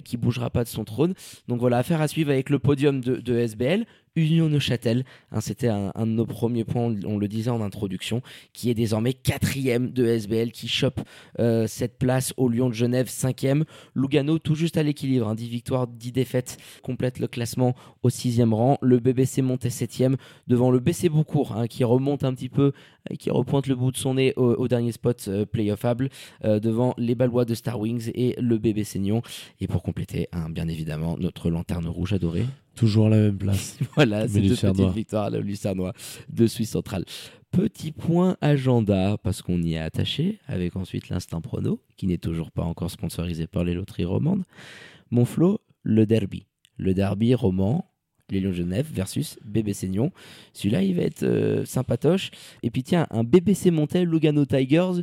qui bougera pas de son trône. Donc voilà, affaire à suivre avec le podium de, de SBL. Union Neuchâtel, hein, c'était un, de nos premiers points, on, le disait en introduction, qui est désormais quatrième de SBL, qui chope euh, cette place au Lyon de Genève, cinquième. Lugano tout juste à l'équilibre, hein, 10 victoires, 10 défaites, complète le classement au sixième rang. Le BBC montait septième devant le BC Beaucourt, hein, qui remonte un petit peu, qui repointe le bout de son nez au, au dernier spot euh, playoffable, euh, devant les Ballois de Star Wings et le bébé Seignon. Et pour compléter, hein, bien évidemment, notre lanterne rouge adorée, Toujours la même place. voilà, c'est deux petites victoires, le Lucernois de Suisse centrale. Petit point agenda, parce qu'on y est attaché, avec ensuite l'instant prono, qui n'est toujours pas encore sponsorisé par les loteries romandes. Mon Flo, le derby. Le derby roman, les Genève versus BBC Nyon. Celui-là, il va être euh, sympatoche. Et puis tiens, un BBC Montel, Lugano Tigers.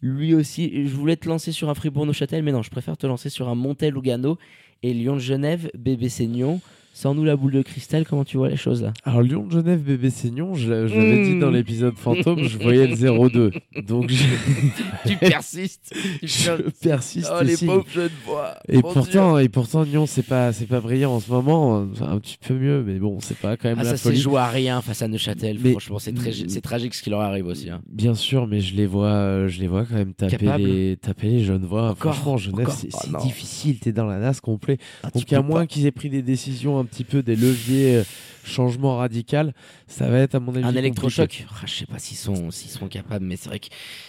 Lui aussi, je voulais te lancer sur un Fribourg-Neuchâtel, mais non, je préfère te lancer sur un Montel Lugano et Lyon de Genève, BBC Nyon. Sans nous la boule de cristal, comment tu vois les choses là Alors Lyon de Genève, bébé Seignon, je, je l'avais dit dans l'épisode fantôme, je voyais le 0-2. Donc je, Tu persistes. Tu je persiste. Oh, les ici. pauvres jeunes voix. Et pourtant, et pourtant Lyon, c'est pas, c'est pas brillant en ce moment. Un petit peu mieux, mais bon, c'est pas quand même Ah, la ça folie. joué à rien face à Neuchâtel. Mais- Franchement, c'est c'est tragique ce qui leur arrive aussi. hein. Bien sûr, mais je les vois, je les vois quand même taper Capable. les, taper les jeunes voix. Encore, Franchement, Genève, encore. c'est Oh, difficile. T'es dans la nasse complet. Ah, Donc à moins pas. qu'ils aient pris des décisions un petit peu, des leviers, euh, changement radical, ça va être à mon avis Un électrochoc. Ah, je sais pas s'ils sont, s'ils sont capables, mais c'est vrai que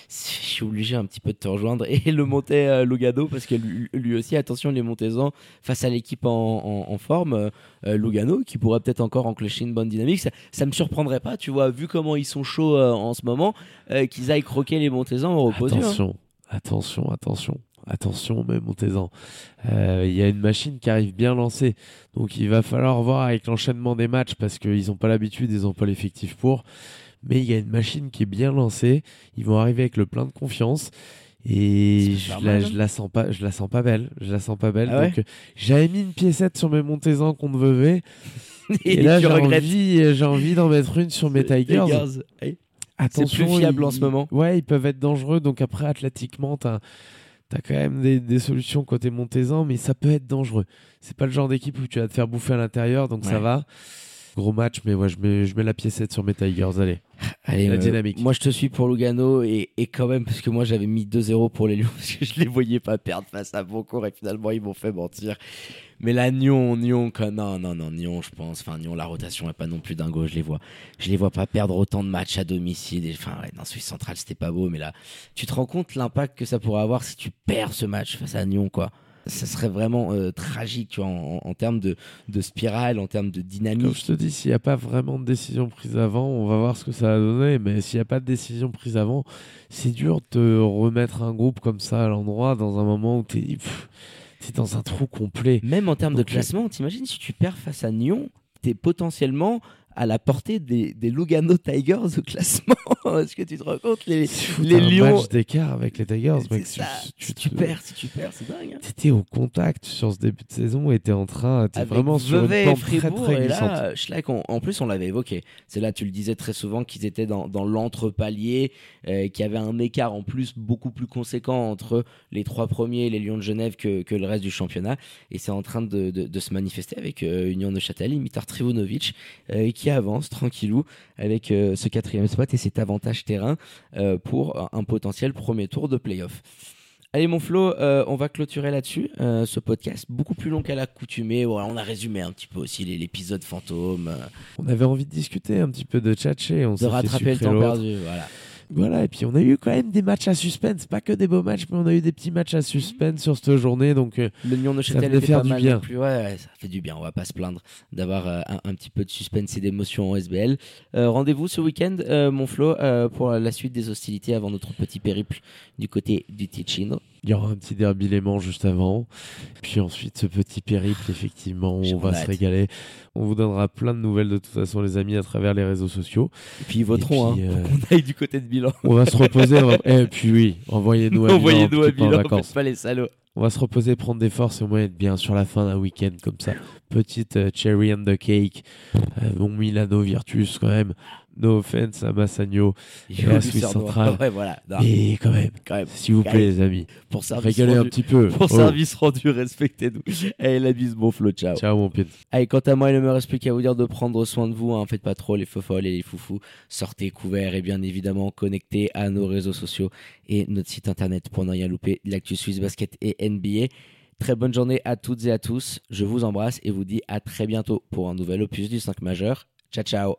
je suis obligé un petit peu de te rejoindre et le monter euh, Lugano parce que lui, lui aussi, attention, les montez-en face à l'équipe en, en- en forme. euh, Lugano qui pourrait peut-être encore enclencher une bonne dynamique. Ça, ça me surprendrait pas, tu vois, vu comment ils sont chauds euh, en ce moment, qu'ils aillent croquer les montez-en au repos. Attention, attention, attention, attention, même montez-en. Euh, Il y a une machine qui arrive bien lancée, donc il va falloir voir avec l'enchaînement des matchs parce qu'ils n'ont pas l'habitude, ils n'ont pas l'effectif pour. Mais il y a une machine qui est bien lancée. Ils vont arriver avec le plein de confiance. Et je la, hein je la sens pas, je la sens pas belle. Je la sens pas belle. Ah donc j'avais mis une piécette sur mes montez-en contre Vevey. Et, Et, là j'ai envie, j'ai envie d'en mettre une sur mes Tigers. Ouais. Attention, plus fiable ils- en ce moment. Ouais, ils peuvent être dangereux. Donc après, athlétiquement, t'as as quand même des, des solutions côté Montezan, mais ça peut être dangereux. C'est pas le genre d'équipe où tu vas te faire bouffer à l'intérieur, donc ça va. Gros match, mais ouais, je mets, je mets la piécette sur mes Tigers. Allez. Allez, La euh, dynamique. Moi, je te suis pour Lugano et, et quand même, parce que moi, j'avais mis 2-0 pour les Lions parce que je les voyais pas perdre face à Beaucourt et finalement, ils m'ont fait mentir. Mais là, Nyon, Nyon, quoi, non, non, non, Nyon, je pense. Enfin, Nyon, la rotation est pas non plus dingo. Je les vois, je les vois pas perdre autant de matchs à domicile. Et, enfin, ouais, dans Suisse centrale, c'était pas beau, mais là, tu te rends compte l'impact que ça pourrait avoir si tu perds ce match face à Nyon, quoi. Ça serait vraiment euh, tragique, tu vois, en, en- en termes de, de spirale, en termes de Comme dynamique. je te dis, s'il n'y a pas vraiment de décision prise avant, on va voir ce que ça va donner. Mais s'il n'y a pas de décision prise avant, c'est dur de remettre un groupe comme ça à l'endroit dans un moment où pff, t'es dans un trou complet. Même en termes de Donc, euh, classement, t'imagines si tu perds face à Nyon, t'es potentiellement à la portée des, des Lugano Tigers au classement. Est-ce que tu te rends compte les, les un Lions match d'écart avec les Tigers, mec. Ça. Tu, si tu tu perds, si tu perds, c'est dingue. hein. T'étais au contact sur ce début de saison et t'es en train, t'es vraiment sur une et pente très très et glissante. là, Schleich, on- en plus, on l'avait évoqué. C'est là, tu le disais très souvent, qu'ils étaient dans, dans l'entre-palier, euh, qu'il y avait un écart en plus beaucoup plus conséquent entre les trois premiers, les Lions de Genève, que, que le reste du championnat. Et c'est en train de, de- de se manifester avec euh, Union de Châtel, Imitar Trivunovic, euh, qui avance tranquillou avec euh, ce quatrième spot et cet avantage terrain euh, pour un, potentiel premier tour de playoff. Allez mon Flo, euh, on va clôturer là-dessus euh, ce podcast, beaucoup plus long qu'à l'accoutumée. Voilà, on a résumé un petit peu aussi l'épisode fantôme, On avait envie de discuter un petit peu de tchatcher, on de rattraper le temps perdu. Voilà. Voilà, et puis on a eu quand même des matchs à suspense, pas que des beaux matchs, mais on a eu des petits matchs à suspense sur cette journée, donc euh, Le Lyon de Ça Châtel venait était faire pas du mal bien. plus. Ouais, ouais, ça fait du bien. On va pas se plaindre d'avoir euh, un, un petit peu de suspense et d'émotion en SBL. Euh, Rendez-vous ce week-end, euh, mon Flo, pour la suite des hostilités avant notre petit périple du côté du Ticino. Il y aura un petit derby Léman juste avant, puis ensuite ce petit périple, effectivement, on va hâte. se régaler. On vous donnera plein de nouvelles de toute façon, les amis, à travers les réseaux sociaux. Et puis ils voteront puis, hein, euh, qu'on aille du côté de Milan. On va se reposer, on va- et puis oui, envoyez-nous à Envoyez-nous Milan, à peu en pas les salauds. On va se reposer, prendre des forces et au moins être bien sur la fin d'un week-end comme ça. Petite euh, cherry on the cake. Euh, bon Milano Virtus quand même. No offense à Massagno. Et au Suisse centrale. Ouais, voilà. Non, Mais quand même, quand même. s'il vous plaît même. les amis, Pour service régalez un rendu. petit peu. Pour Oh. service rendu, respectez-nous. Allez, la bise, mon Flo, ciao. Ciao mon pied. Allez, quant à moi, il ne me reste plus qu'à vous dire de prendre soin de vous. Hein. Faites pas trop les folles et les foufous. Sortez couverts et bien évidemment connectez à nos réseaux sociaux et notre site internet pour ne rien louper de l'actu Suisse Basket et NBA. Très bonne journée à toutes et à tous. Je vous embrasse et vous dis à très bientôt pour un nouvel opus du 5 majeur. Ciao, ciao.